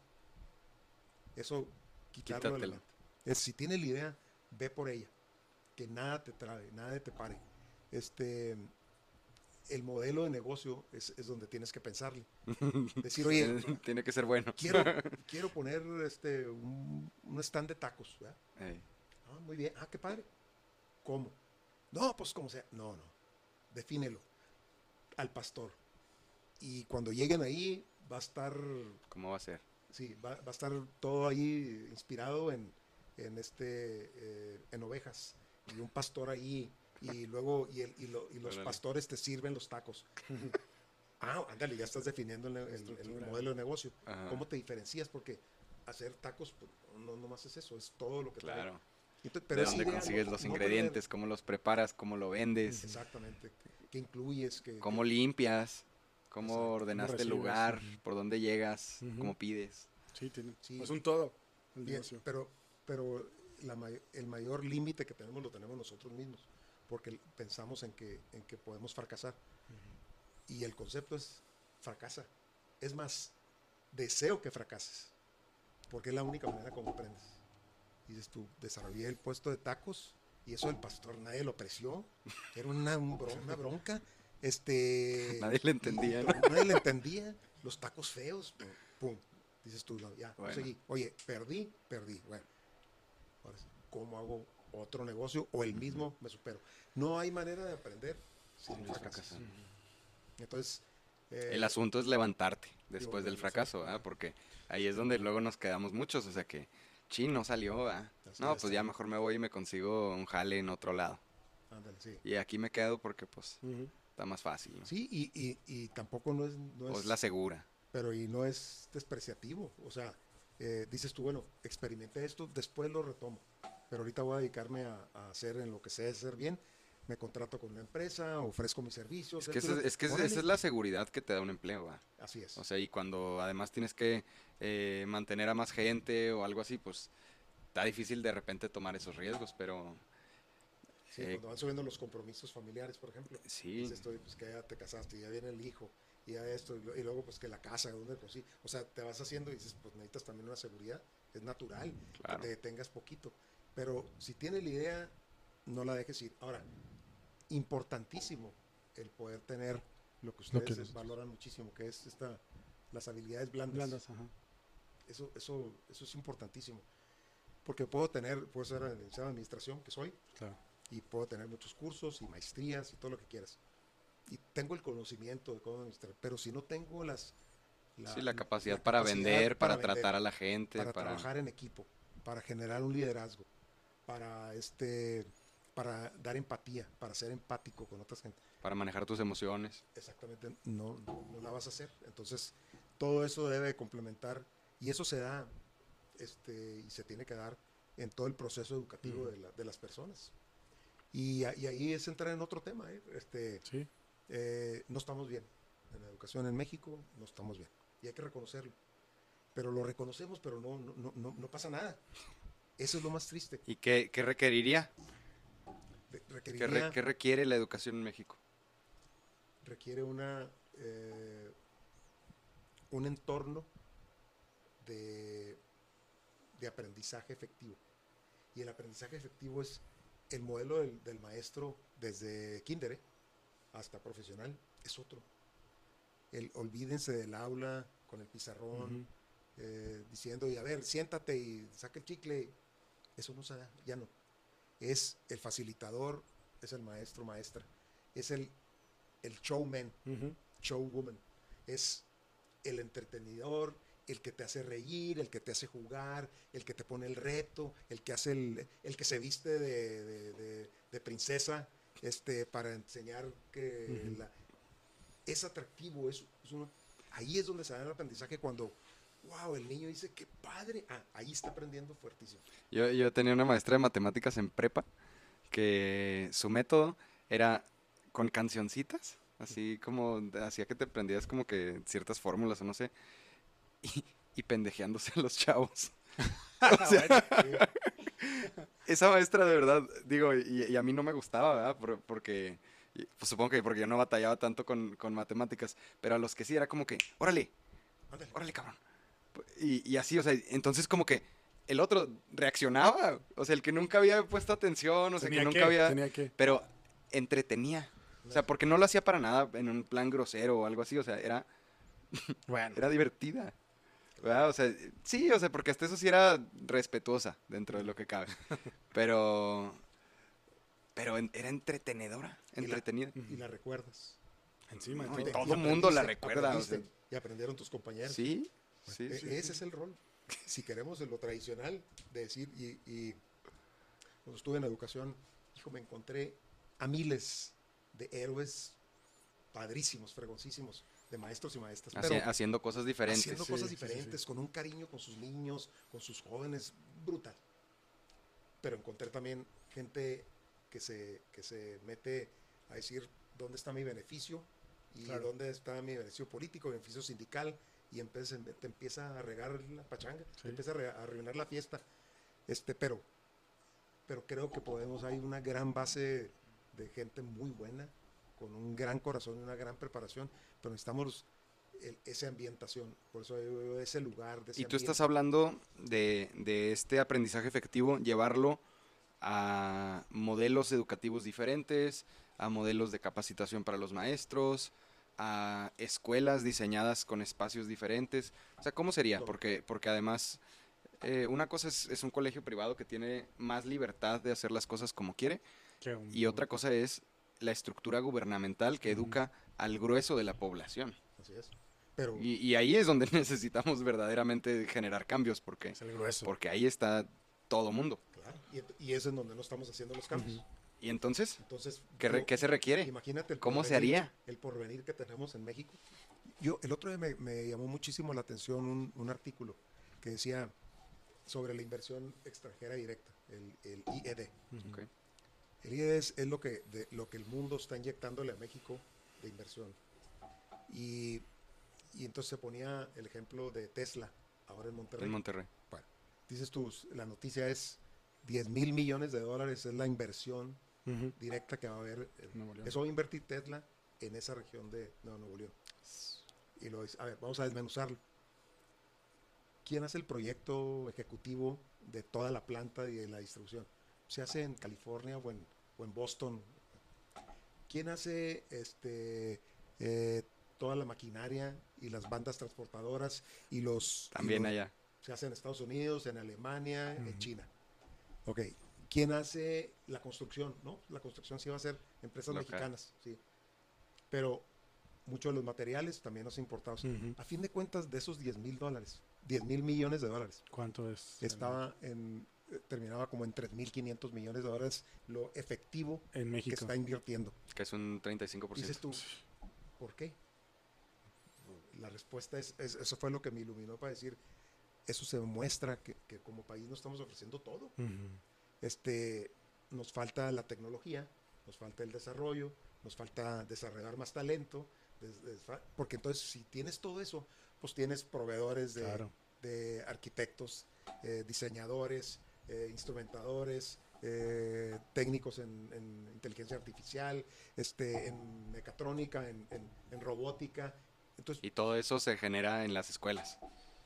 Eso, quitarlo de la es, Si tienes la idea, ve por ella. Que nada te trabe, nada te pare. Este, el modelo de negocio es, es donde tienes que pensarle. [LAUGHS] Decir, oye, tiene que ser bueno. Quiero, [LAUGHS] quiero poner este, un, un stand de tacos. Hey. Ah, muy bien. Ah, qué padre. ¿Cómo? No, pues como sea. No, no. Defínelo. Al pastor. Y cuando lleguen ahí, va a estar. ¿Cómo va a ser? Sí, va, va a estar todo ahí inspirado en, en este eh, en ovejas. Y un pastor ahí. Y [LAUGHS] luego, y, el, y, lo, y los Órale. pastores te sirven los tacos. [LAUGHS] ah, ándale, ya estás definiendo el, el, el modelo de negocio. Ajá. ¿Cómo te diferencias? Porque hacer tacos, pues, no nomás es eso, es todo lo que claro. Te entonces, pero ¿De dónde idea, consigues no, los no ingredientes? ¿Cómo los preparas? ¿Cómo lo vendes? Exactamente. ¿Qué incluyes? ¿Qué, ¿Cómo qué... limpias? ¿Cómo Exacto. ordenaste ¿Cómo el lugar? Uh -huh. ¿Por dónde llegas? Uh -huh. ¿Cómo pides? Sí, tiene, sí. es un todo. Bien, pero pero la, el mayor límite que tenemos lo tenemos nosotros mismos, porque pensamos en que, en que podemos fracasar. Uh -huh. Y el concepto es fracasa. Es más, deseo que fracases, porque es la única manera como aprendes dices tú, desarrollé el puesto de tacos y eso el pastor nadie lo apreció, era una, una bronca, este... Nadie le entendía. ¿no? Nadie le entendía, los tacos feos, pum, dices tú, no, ya, bueno. seguí. Oye, perdí, perdí, bueno, ahora, ¿cómo hago otro negocio o el mismo me supero? No hay manera de aprender sin fracasar. Entonces... Eh, el asunto es levantarte después digo, del fracaso, ¿eh? porque ahí es donde luego nos quedamos muchos, o sea que chin, no salió, ¿eh? No, pues ya mejor me voy y me consigo un jale en otro lado. Ándale, sí. Y aquí me quedo porque, pues, uh -huh. está más fácil. ¿no? Sí, y, y, y, tampoco no es... No es, la segura. Pero y no es despreciativo. O sea, eh, dices tú, bueno, experimenté esto, después lo retomo. Pero ahorita voy a dedicarme a, a hacer en lo que sé hacer bien me contrato con una empresa, ofrezco mis servicios. Es que, ese, es que esa es la seguridad que te da un empleo. ¿eh? Así es. O sea, y cuando además tienes que eh, mantener a más gente o algo así, pues está difícil de repente tomar esos riesgos, pero... Sí, eh, cuando van subiendo los compromisos familiares, por ejemplo. Sí. Dices, pues que ya te casaste, ya viene el hijo, y ya esto, y luego pues que la casa, donde pues sí. O sea, te vas haciendo y dices, pues necesitas también una seguridad, es natural, claro. que te detengas poquito. Pero si tienes la idea, no la dejes ir. Ahora, importantísimo el poder tener lo que ustedes valoran muchísimo, que es esta, las habilidades blandas. blandas eso, eso, eso es importantísimo. Porque puedo tener, puedo ser licenciado en administración, que soy, claro. y puedo tener muchos cursos y maestrías y todo lo que quieras. Y tengo el conocimiento de cómo administrar, pero si no tengo las... La, sí, la capacidad, la para, capacidad vender, para, para, tratar a la gente, para, para trabajar en equipo, para generar un liderazgo, para este para dar empatía, para ser empático con otras gente. Para manejar tus emociones. Exactamente, no, no, la vas a hacer. Entonces, todo eso debe complementar y eso se da este, y se tiene que dar en todo el proceso educativo de, la, de, las personas. Y, y, ahí es entrar en otro tema. ¿eh? Este, sí. eh, no estamos bien. En la educación en México no estamos bien. Y hay que reconocerlo. Pero lo reconocemos, pero no, no, no, no pasa nada. Eso es lo más triste. ¿Y qué, qué requeriría? ¿Qué, re, ¿Qué, requiere la educación en México? Requiere una, eh, un entorno de, de, aprendizaje efectivo. Y el aprendizaje efectivo es el modelo del, del maestro desde kinder ¿eh? hasta profesional, es otro. el olvídense del aula con el pizarrón, eh, diciendo, y a ver, siéntate y saca el chicle. Eso no se da, ya no. Es el facilitador, es el maestro, maestra. Es el, el showman, showwoman. Es el entretenidor, el que te hace reír, el que te hace jugar, el que te pone el reto, el que hace el, que se viste de, princesa, este, para enseñar que es atractivo, es, ahí es donde se da el aprendizaje cuando, wow, el niño dice, qué padre, ah, ahí está aprendiendo fuertísimo. Yo, yo tenía una maestra de matemáticas en prepa que su método era con cancioncitas, así como hacía que te aprendías como que ciertas fórmulas o no sé, y, pendejeándose a los chavos. [LAUGHS] o sea, esa maestra de verdad, digo, y, a mí no me gustaba, ¿verdad? porque, pues supongo que porque yo no batallaba tanto con, matemáticas, pero a los que sí era como que, órale, órale, cabrón. Y, y así, o sea, entonces como que el otro reaccionaba, o sea, el que nunca había puesto atención, o sea, que nunca había... Pero entretenía. O sea, porque no lo hacía para nada en un plan grosero o algo así, o sea, era... [LAUGHS] Bueno. era divertida. O sea, sí, o sea, porque hasta eso sí era respetuosa dentro de lo que cabe. [LAUGHS] Pero. Pero era entretenedora, entretenida. Y la, recuerdas. Encima, todo el mundo la recuerda. y aprendieron tus compañeros. Sí, sí, e, Ese es el rol. [LAUGHS] Si queremos lo tradicional de decir, y, y cuando estuve en educación, hijo, me encontré a miles de héroes padrísimos, fregoncísimos de maestros y maestras. haciendo cosas diferentes. Haciendo cosas diferentes, con un cariño con sus niños, con sus jóvenes, brutal. Pero encontré también gente que se, que se mete a decir dónde está mi beneficio y dónde está mi beneficio político, beneficio sindical, y empieza, te empieza a regar la pachanga, te empieza a, arruinar la fiesta. Este, pero, pero creo que podemos, hay una gran base de gente muy buena, con un gran corazón y una gran preparación, pero necesitamos esa ambientación, por eso ese lugar. y tú estás hablando de, de, este aprendizaje efectivo, llevarlo a modelos educativos diferentes, a modelos de capacitación para los maestros, a escuelas diseñadas con espacios diferentes. O sea, ¿cómo sería? Porque, porque además, eh, una cosa es, es, un colegio privado que tiene más libertad de hacer las cosas como quiere, y otra cosa es la estructura gubernamental que educa al grueso de la población. Así es. Pero, y, ahí es donde [LAUGHS] necesitamos verdaderamente generar cambios, porque, porque ahí está todo mundo. Claro, y, es en donde no estamos haciendo los cambios. ¿Y entonces? entonces ¿Qué, se requiere? Imagínate el ¿Cómo se haría? El porvenir que tenemos en México. Yo, el otro día me, llamó muchísimo la atención un, artículo que decía sobre la inversión extranjera directa, el, el IED. El IED es, lo, que, lo que el mundo está inyectándole a México de inversión. Y, entonces se ponía el ejemplo de Tesla, ahora en Monterrey. En Monterrey. Bueno, dices tú, la noticia es 10 mil millones de dólares es la inversión directa que va a haber. Eso va a invertir Tesla en esa región de Nuevo León. Y lo a ver, vamos a desmenuzarlo. ¿Quién hace el proyecto ejecutivo de toda la planta y de la distribución? Se hace en California o en, o en Boston ¿Quién hace este eh, toda la maquinaria y las bandas transportadoras y los... También allá. Se hace en Estados Unidos, en Alemania, en China. Ok. ¿Quién hace la construcción? ¿No? La construcción sí va a ser empresas mexicanas, sí. Pero muchos de los materiales también los importados. A fin de cuentas, de esos 10 mil dólares, 10 mil millones de dólares. ¿Cuánto es? Estaba en terminaba como en 3.500 millones de dólares lo efectivo en México. que está invirtiendo. Que es un 35%. Dices tú, ¿por qué? La respuesta es, eso fue lo que me iluminó para decir, eso se demuestra que, como país no estamos ofreciendo todo. Este, nos falta la tecnología, nos falta el desarrollo, nos falta desarrollar más talento, porque entonces si tienes todo eso, pues tienes proveedores de, de arquitectos, eh, diseñadores, eh, instrumentadores, eh, técnicos en, inteligencia artificial, este, en mecatrónica, en, robótica. Entonces, y todo eso se genera en las escuelas.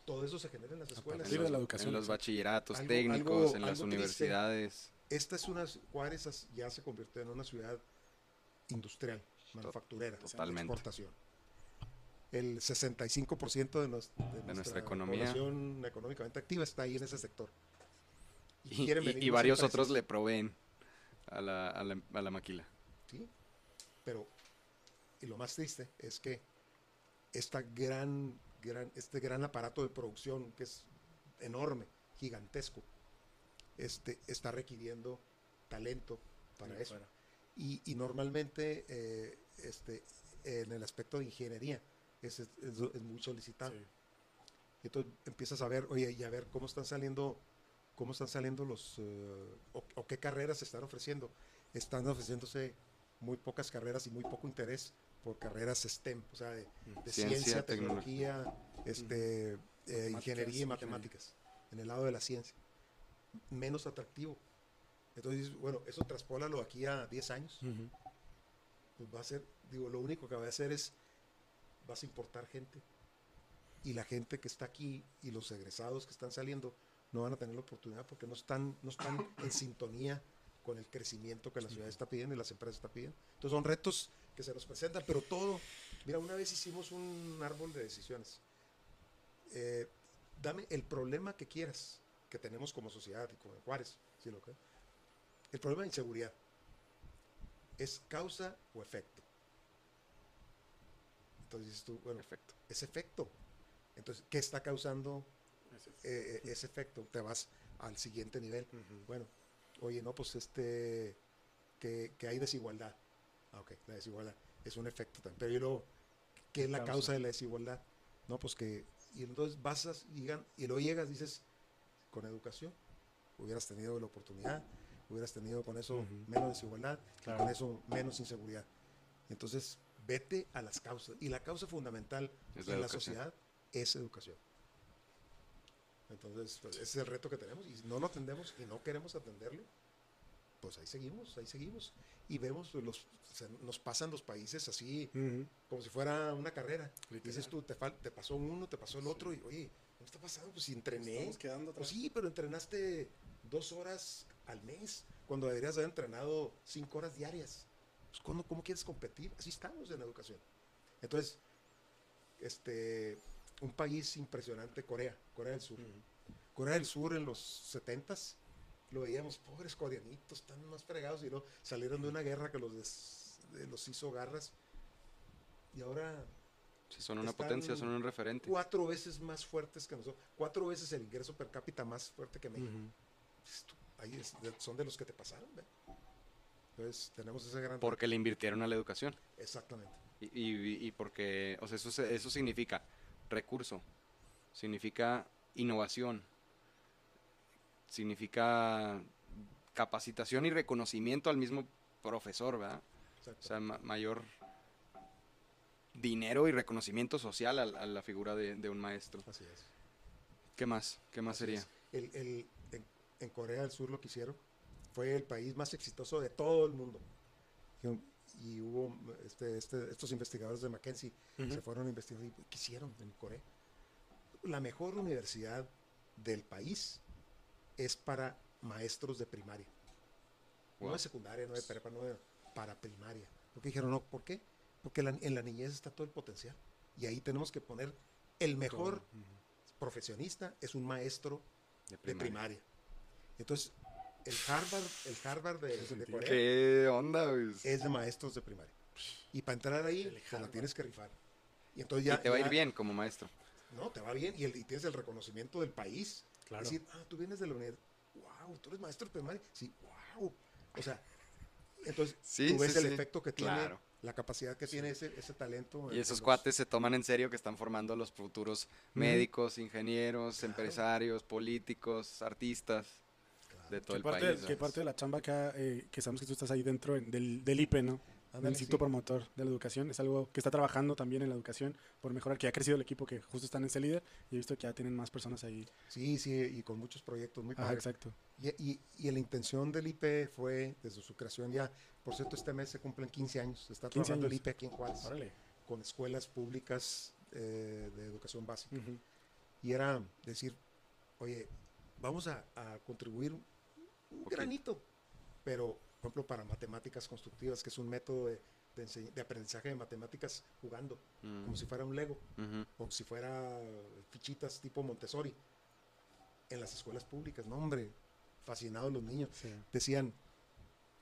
Todo eso se genera en las escuelas. En, la educación. en los bachilleratos técnicos, en las universidades. Esta es una, Juárez ya se convirtió en una ciudad industrial, manufacturera, Totalmente. exportación. el 65% de, nos, de, nuestra, economía población económicamente activa está ahí en ese sector. Y, y, varios otros le proveen a la, a, la, a la maquila. Sí, pero y lo más triste es que esta gran, gran, este gran aparato de producción que es enorme, gigantesco, este, está requiriendo talento para eso. Y, y, normalmente eh, este, en el aspecto de ingeniería es, es, muy solicitado. Entonces empiezas a ver, oye, y a ver cómo están saliendo, cómo están saliendo los, eh, o, qué carreras se están ofreciendo. Están ofreciéndose muy pocas carreras y muy poco interés por carreras STEM, o sea, de, ciencia, tecnología, este, eh, ingeniería y matemáticas, en el lado de la ciencia. Menos atractivo. Entonces, bueno, eso traspólalo aquí a 10 años. Pues va a ser, digo, lo único que va a hacer es, vas a importar gente. Y la gente que está aquí y los egresados que están saliendo no van a tener la oportunidad porque no están, no están en sintonía con el crecimiento que la ciudad está pidiendo y las empresas están pidiendo. Entonces son retos que se nos presentan, pero todo, mira, una vez hicimos un árbol de decisiones. Eh, dame el problema que quieras que tenemos como sociedad y como Juárez, ¿sí lo que? El problema de inseguridad es causa o efecto. Entonces dices tú, bueno, efecto. es efecto. Entonces, ¿qué está causando eh, eh, ese efecto? Te vas al siguiente nivel. Bueno, oye, no, pues este, que, que hay desigualdad. Ah, ok, la desigualdad es un efecto también. Pero y luego, ¿qué es la causa? de la desigualdad? No, pues que, y entonces vas y, y luego llegas, dices, con educación, hubieras tenido la oportunidad, hubieras tenido con eso menos desigualdad, con eso menos inseguridad. Entonces, vete a las causas. Y la causa fundamental en la sociedad es educación. Entonces, pues, ese es el reto que tenemos y no lo atendemos y no queremos atenderlo, pues ahí seguimos, ahí seguimos. Y vemos, pues, los, nos pasan los países así, como si fuera una carrera. Dices tú, te, te pasó uno, te pasó el otro, y oye, ¿qué está pasando? Pues si entrené. Pues sí, pero entrenaste dos horas al mes, cuando deberías haber entrenado cinco horas diarias. Pues, ¿cómo, ¿Cómo quieres competir? Así estamos en la educación. Entonces, este, un país impresionante, Corea, Corea del Sur. Corea del Sur en los 70s lo veíamos, pobres coreanitos, están más fregados y no salieron de una guerra que los, los hizo garras. Y ahora... son una potencia, son un referente. Cuatro veces más fuertes que nosotros, cuatro veces el ingreso per cápita más fuerte que México. ahí son de los que te pasaron, Entonces tenemos ese gran... Porque le invirtieron a la educación. Exactamente. Y, y, porque, o sea, eso, eso significa recurso, significa innovación, significa capacitación y reconocimiento al mismo profesor, ¿verdad? O sea, mayor dinero y reconocimiento social a, la figura de, un maestro. Así es. ¿Qué más? ¿Qué más sería? El, en, Corea del Sur lo que hicieron fue el país más exitoso de todo el mundo. Y, hubo este, este, estos investigadores de Mackenzie se fueron a investigar y ¿qué hicieron en Corea? La mejor universidad del país es para maestros de primaria. No de secundaria, no de prepa, no de, para primaria. Porque dijeron, no, ¿por qué? Porque en la niñez está todo el potencial. Y ahí tenemos que poner el mejor profesionista es un maestro de primaria. Entonces, el Harvard, el Harvard de, Corea ¿Qué onda? es de maestros de primaria. Y para entrar ahí, te la tienes que rifar. Y entonces ya. te va a ir bien como maestro. No, te va bien y, el, y tienes el reconocimiento del país. Claro. Decir, ah, tú vienes de la unidad. Wow, tú eres maestro de primaria. Sí, wow. O sea, entonces [LAUGHS] tú ves el efecto que tiene, la capacidad que tiene ese, ese talento. Y esos cuates se toman en serio que están formando los futuros médicos, ingenieros, empresarios, políticos, artistas. De todo el parte, país. ¿Qué parte de la chamba que, eh, que sabemos que tú estás ahí dentro del, del IPE, ¿no? El sitio promotor de la educación. Es algo que está trabajando también en la educación por mejorar, que ha crecido el equipo que justo está en ese líder y he visto que ya tienen más personas ahí. Sí, sí, y con muchos proyectos muy Ah, exacto. Y, y, la intención del IP fue, desde su creación ya, por cierto, este mes se cumplen 15 años. Está trabajando el IP aquí en Juárez. Con escuelas públicas eh, de educación básica. Y era decir, oye, vamos a, contribuir un granito, pero por ejemplo, para matemáticas constructivas, que es un método de, de, aprendizaje de matemáticas jugando, como mm. si fuera un Lego, o si fuera fichitas tipo Montessori, en las escuelas públicas. No, hombre, fascinados los niños. Decían,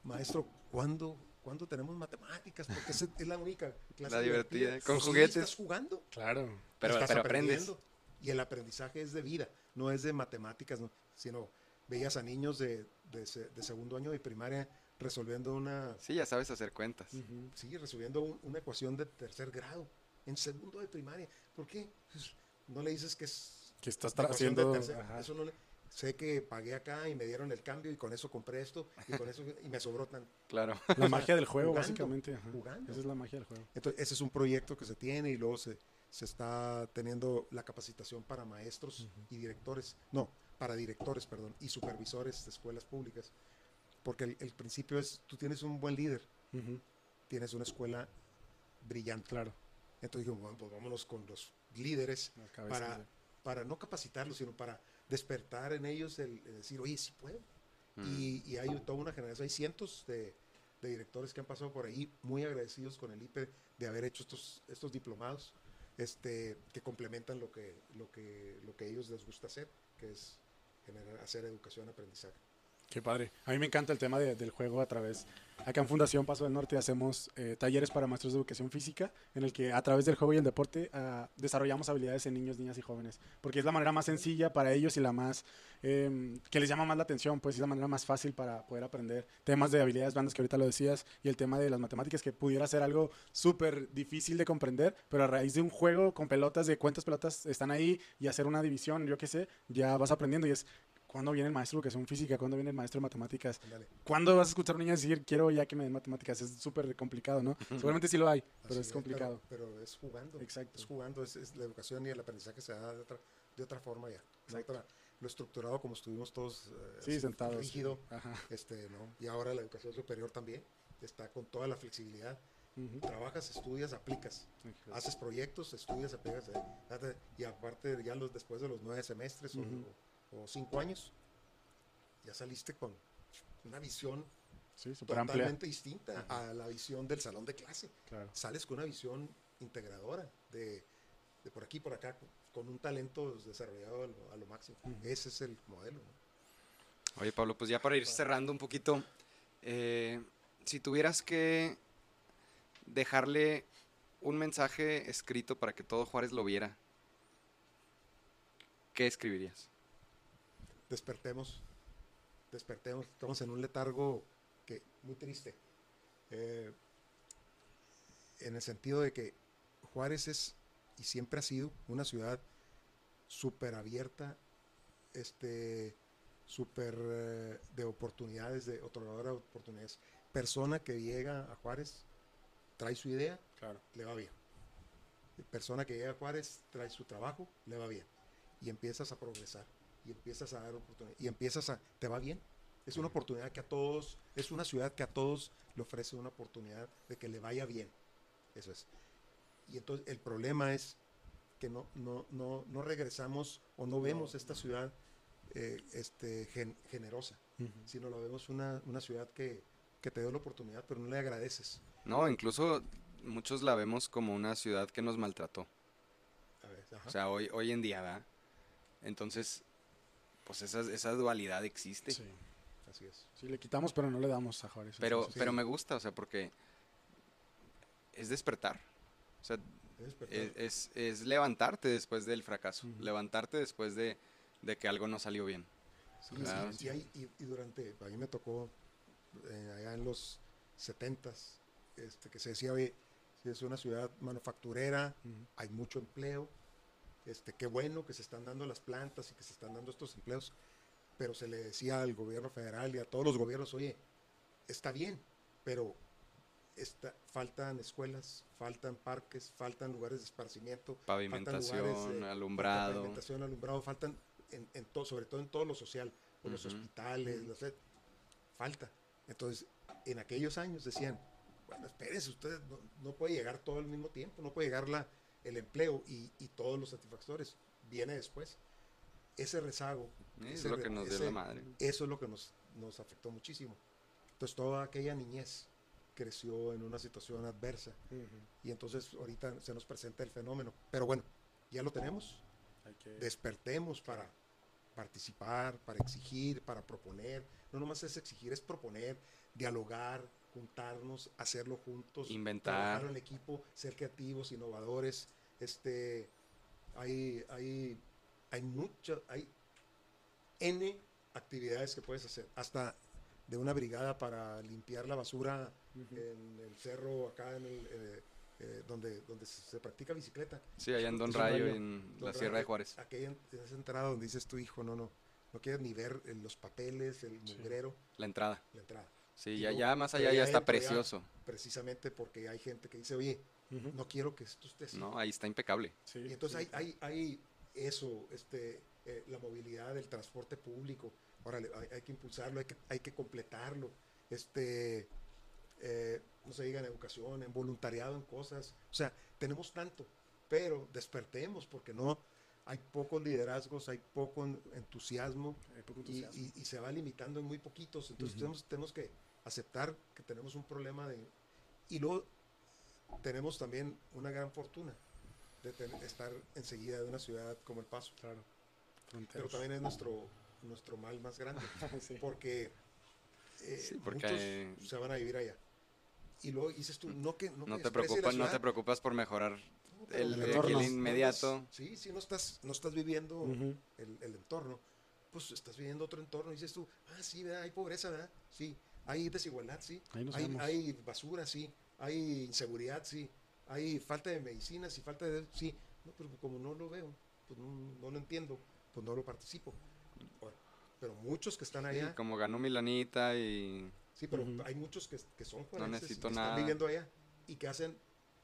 maestro, ¿cuándo, ¿cuándo tenemos matemáticas? Porque es, la única clase La divertida, con juguetes. Estás jugando. Claro. Pero, pero aprendes. Y el aprendizaje es de vida, no es de matemáticas, sino veías a niños de, de, segundo año de primaria resolviendo una... Sí, ya sabes hacer cuentas. Sí, resolviendo una ecuación de tercer grado en segundo de primaria. ¿Por qué? Pues, no le dices que es... Que estás haciendo... Eso no le, sé que pagué acá y me dieron el cambio y con eso compré esto y con eso y me sobró tan [LAUGHS] claro. La magia del juego básicamente jugando. Esa es la magia del juego. Entonces ese es un proyecto que se tiene y luego se, se está teniendo la capacitación para maestros y directores no para directores perdón y supervisores de escuelas públicas porque el, principio es tú tienes un buen líder tienes una escuela brillante. Claro. Entonces digo bueno, pues vámonos con los líderes para para no capacitarlos sino para despertar en ellos el, decir, oye, sí puedo. Y, hay toda una generación, hay cientos de, directores que han pasado por ahí, muy agradecidos con el IPE de haber hecho estos, estos diplomados este, que complementan lo que, lo, que, lo que ellos les gusta hacer, que es generar, hacer educación, aprendizaje. Qué padre. A mí me encanta el tema del juego a través. Acá en Fundación Paso del Norte hacemos eh, talleres para maestros de educación física, en el que a través del juego y el deporte ah, desarrollamos habilidades en niños, niñas y jóvenes, porque es la manera más sencilla para ellos y la más em, que les llama más la atención, pues es la manera más fácil para poder aprender temas de habilidades bandas que ahorita lo decías y el tema de las matemáticas que pudiera ser algo súper difícil de comprender, pero a raíz de un juego con pelotas de cuántas pelotas están ahí y hacer una división, yo qué sé, ya vas aprendiendo y es ¿Cuándo viene el maestro de educación física? ¿Cuándo viene el maestro de matemáticas? ¿Cuándo vas a escuchar a un niño decir, quiero ya que me den matemáticas? Es súper complicado, ¿no? Seguramente sí lo hay, pero es complicado. Pero, es jugando. Exacto. Es jugando, es, la educación y el aprendizaje se da de otra, de otra forma ya. lo estructurado como estuvimos todos eh, sí, sentados. Rígido, este, ¿no? Y ahora la educación superior también está con toda la flexibilidad. Trabajas, estudias, aplicas. Haces proyectos, estudias, aplicas. Eh, y aparte, ya los, después de los nueve semestres o o cinco años, ya saliste con una visión totalmente distinta a la visión del salón de clase. Sales con una visión integradora de, por aquí, por acá, con un talento desarrollado a lo, máximo. Ese es el modelo. Oye, Pablo, pues ya para ir cerrando un poquito, eh, si tuvieras que dejarle un mensaje escrito para que todo Juárez lo viera, ¿qué escribirías? Despertemos, despertemos, estamos en un letargo que muy triste, eh, en el sentido de que Juárez es y siempre ha sido una ciudad súper abierta, este, súper eh, de oportunidades, de otorgadora de oportunidades. Persona que llega a Juárez, trae su idea, claro. le va bien. Persona que llega a Juárez, trae su trabajo, le va bien. Y empiezas a progresar y empiezas a dar oportunidades y empiezas a, te va bien. Es una oportunidad que a todos, es una ciudad que a todos le ofrece una oportunidad de que le vaya bien. Eso es. Y entonces el problema es que no, no, no, no regresamos o no vemos esta ciudad eh, este, generosa, sino la vemos una, una ciudad que, que te dio la oportunidad, pero no le agradeces. No, incluso muchos la vemos como una ciudad que nos maltrató. o sea, hoy, hoy en día, ¿verdad? Entonces, pues esa, esa dualidad existe. Sí, así es. Sí, le quitamos, pero no le damos a Juárez. Pero, pero me gusta, o sea, porque es despertar. O sea, es, es, levantarte después del fracaso, levantarte después de, de, que algo no salió bien. Sí, y, y, durante, a mí me tocó eh, allá en los 70 este, que se decía, oye, si es una ciudad manufacturera, hay mucho empleo, este, qué bueno que se están dando las plantas y que se están dando estos empleos, pero se le decía al gobierno federal y a todos los gobiernos, oye, está bien, pero está, faltan escuelas, faltan parques, faltan lugares de esparcimiento, pavimentación, alumbrado, pavimentación, alumbrado, faltan en, en todo, sobre todo en todo lo social, los hospitales, falta. Entonces, en aquellos años decían, bueno, espérense, ustedes no, no puede llegar todo al mismo tiempo, no puede llegar la, el empleo y, todos los satisfactores viene después. Ese rezago. es lo que nos dio la madre. Eso es lo que nos, nos afectó muchísimo. Entonces, toda aquella niñez creció en una situación adversa. Y entonces ahorita se nos presenta el fenómeno. Pero bueno, ya lo tenemos. Despertemos para participar, para exigir, para proponer. No nomás es exigir, es proponer, dialogar, juntarnos, hacerlo juntos, inventar, trabajar en equipo, ser creativos, innovadores. Este, hay, hay, hay mucho, hay N actividades que puedes hacer. Hasta de una brigada para limpiar la basura en el cerro acá en el, eh, eh, donde, donde se practica bicicleta. Sí, allá en Don Rayo, en la Sierra de Juárez. Aquella esa entrada donde dices tu hijo, no, no, no quieres ni ver eh, los papeles, el mugrero. La entrada. La entrada. Sí, ya, ya más allá ya está precioso. precisamente porque hay gente que dice, oye, no quiero que esto esté así. No, ahí está impecable. Sí, y entonces Hay, hay, hay, eso, este, la movilidad del transporte público, órale, hay, que impulsarlo, hay que, hay que completarlo, este, eh, no se diga en educación, en voluntariado, en cosas, o sea, tenemos tanto, pero despertemos porque no, hay pocos liderazgos, hay poco entusiasmo, Y, se va limitando en muy poquitos, entonces tenemos, tenemos que aceptar que tenemos un problema de... Y luego tenemos también una gran fortuna de estar enseguida de una ciudad como El Paso. Claro. Pero también es nuestro, nuestro mal más grande. [LAUGHS] Porque, eh, muchos se van a vivir allá. Y luego dices tú, no que... No, te, preocupas, no te preocupas por mejorar el, el, inmediato. sí, si no estás, no estás viviendo el, el, entorno, pues estás viviendo otro entorno. Y dices tú, ah, sí, hay pobreza, ¿verdad? Sí. Hay desigualdad, sí. Hay, hay, basura, sí. Hay inseguridad, sí. Hay falta de medicinas y falta de... Sí. pero como no lo veo, pues no, no lo entiendo, pues no lo participo pero muchos que están allá. como ganó Milanita y. Sí, pero hay muchos que, que son Juárez. No necesito que nada. están viviendo allá y que hacen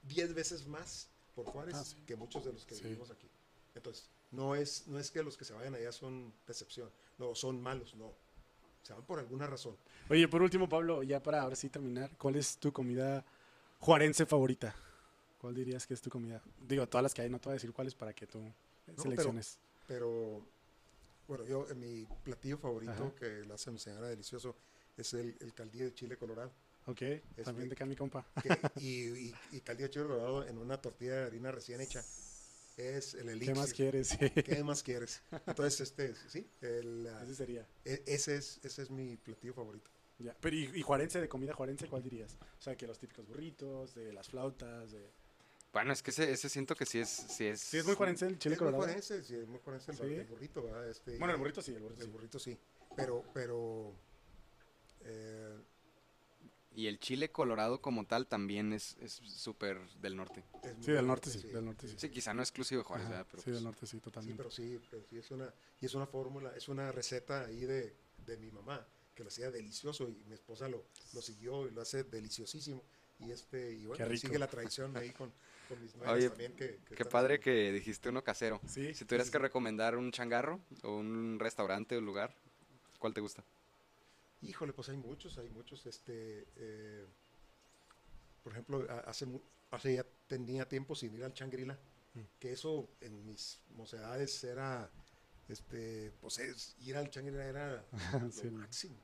10 veces más por Juárez ah, que muchos de los que vivimos aquí. Entonces, no es, no es que los que se vayan allá son decepción, no, son malos, no. Se van por alguna razón. Oye, por último, Pablo, ya para ahora sí terminar, ¿cuál es tu comida juarense favorita? ¿Cuál dirías que es tu comida? Digo, todas las que hay, no te voy a decir cuáles para que tú selecciones. pero bueno, yo, mi platillo favorito, que lo hace mi señora delicioso, es el, el caldillo de chile colorado. Ok, también de acá mi compa. y, y, caldillo de chile colorado en una tortilla de harina recién hecha. Es el elixir. ¿Qué más quieres? ¿Qué [LAUGHS] más quieres? Entonces, este, sí. El, ese sería. E, ese, es, ese es mi platillo favorito. Ya, pero ¿y, y juarense, de comida juarense, cuál dirías? O sea, que los típicos burritos, de las flautas, de... Bueno, es que ese, ese siento que sí es... Sí es, sí es muy juarense el chile colorado. Muy juarense, sí, es muy juarense el, burrito, ¿verdad? Este, bueno, el burrito sí, el burrito, el burrito sí. Pero, pero... Eh, y el chile colorado como tal también es súper del norte. sí, del norte sí, del norte sí. Sí, quizá no exclusivo de Juárez, Pero sí, del pues norte sí, totalmente. Sí, pero sí, pero sí es una, y es una fórmula, es una receta ahí de, de mi mamá, que lo hacía delicioso y mi esposa lo, lo siguió y lo hace deliciosísimo. Y este, y bueno, sigue la tradición ahí con, Oye, qué padre que dijiste uno casero. si tuvieras que recomendar un changarro o un restaurante o lugar, ¿cuál te gusta? Híjole, pues hay muchos, hay muchos. Este, eh, por ejemplo, hace, hace ya tenía tiempo sin ir al Changrila, mm. que eso en mis mocedades era, este, pues es, ir al Changrila era [LAUGHS] lo máximo.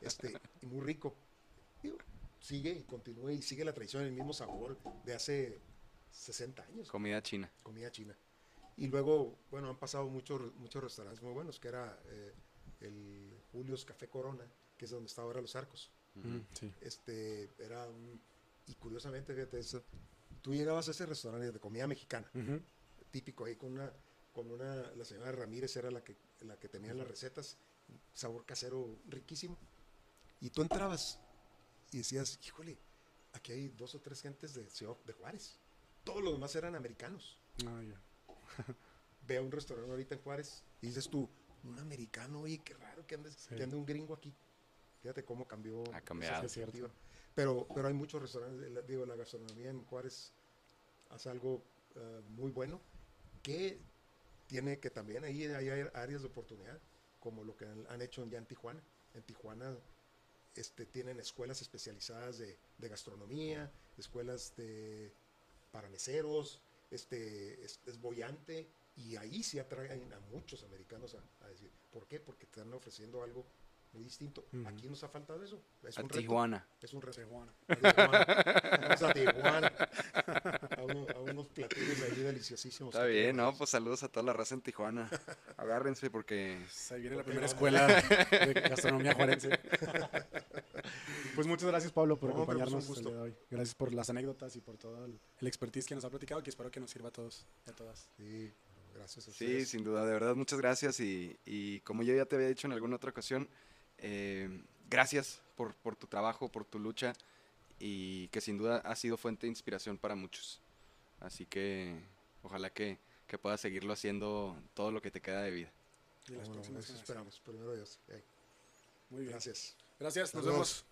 Este, y muy rico sigue y continúa y sigue la tradición, el mismo sabor de hace 60 años. Comida china. Comida china. Y luego, bueno, han pasado muchos, muchos restaurantes muy buenos, que era eh, el Julio's Café Corona, que es donde está ahora Los Arcos. Mm, este, era un, y curiosamente, fíjate eso, tú llegabas a ese restaurante de comida mexicana, típico ahí con una, con una, la señora Ramírez era la que, la que tenía las recetas, sabor casero riquísimo, y tú entrabas y decías, híjole, aquí hay dos o tres gentes de, de Juárez. Todos los demás eran americanos. Ah, Ve a un restaurante ahorita en Juárez y dices tú, un americano, oye, qué raro que ande, que ande un gringo aquí. Fíjate cómo cambió. Ha cambiado. Pero, pero hay muchos restaurantes, digo, la gastronomía en Juárez hace algo eh, muy bueno que tiene que también ahí hay áreas de oportunidad, como lo que han hecho ya en Tijuana. En Tijuana este, tienen escuelas especializadas de, gastronomía, escuelas de, para meseros, este, es, boyante, y ahí sí atraen a muchos americanos a, decir, ¿por qué? Porque te están ofreciendo algo muy distinto. Aquí nos ha faltado eso. Es a un Tijuana. Es un reto. Tijuana. Vamos a Tijuana. A, unos platillos ahí deliciosísimos. Está bien, ¿no? Pues saludos a toda la raza en Tijuana. Agárrense porque... Ahí viene la primera escuela de gastronomía juarense. [LAUGHS] pues muchas gracias, Pablo, por pues, acompañarnos el día de hoy. Gracias por las anécdotas y por todo el, expertise que nos ha platicado, que espero que nos sirva a todos y a todas. Sí, gracias a Sí, sin duda, de verdad, muchas gracias. Y, y como yo ya te había dicho en alguna otra ocasión, eh, gracias por, por, tu trabajo, por tu lucha y que sin duda ha sido fuente de inspiración para muchos. Así que ojalá que, que puedas seguirlo haciendo todo lo que te queda de vida. Y las próximas esperamos, primero Dios. Muy bien. Gracias. Gracias, nos vemos.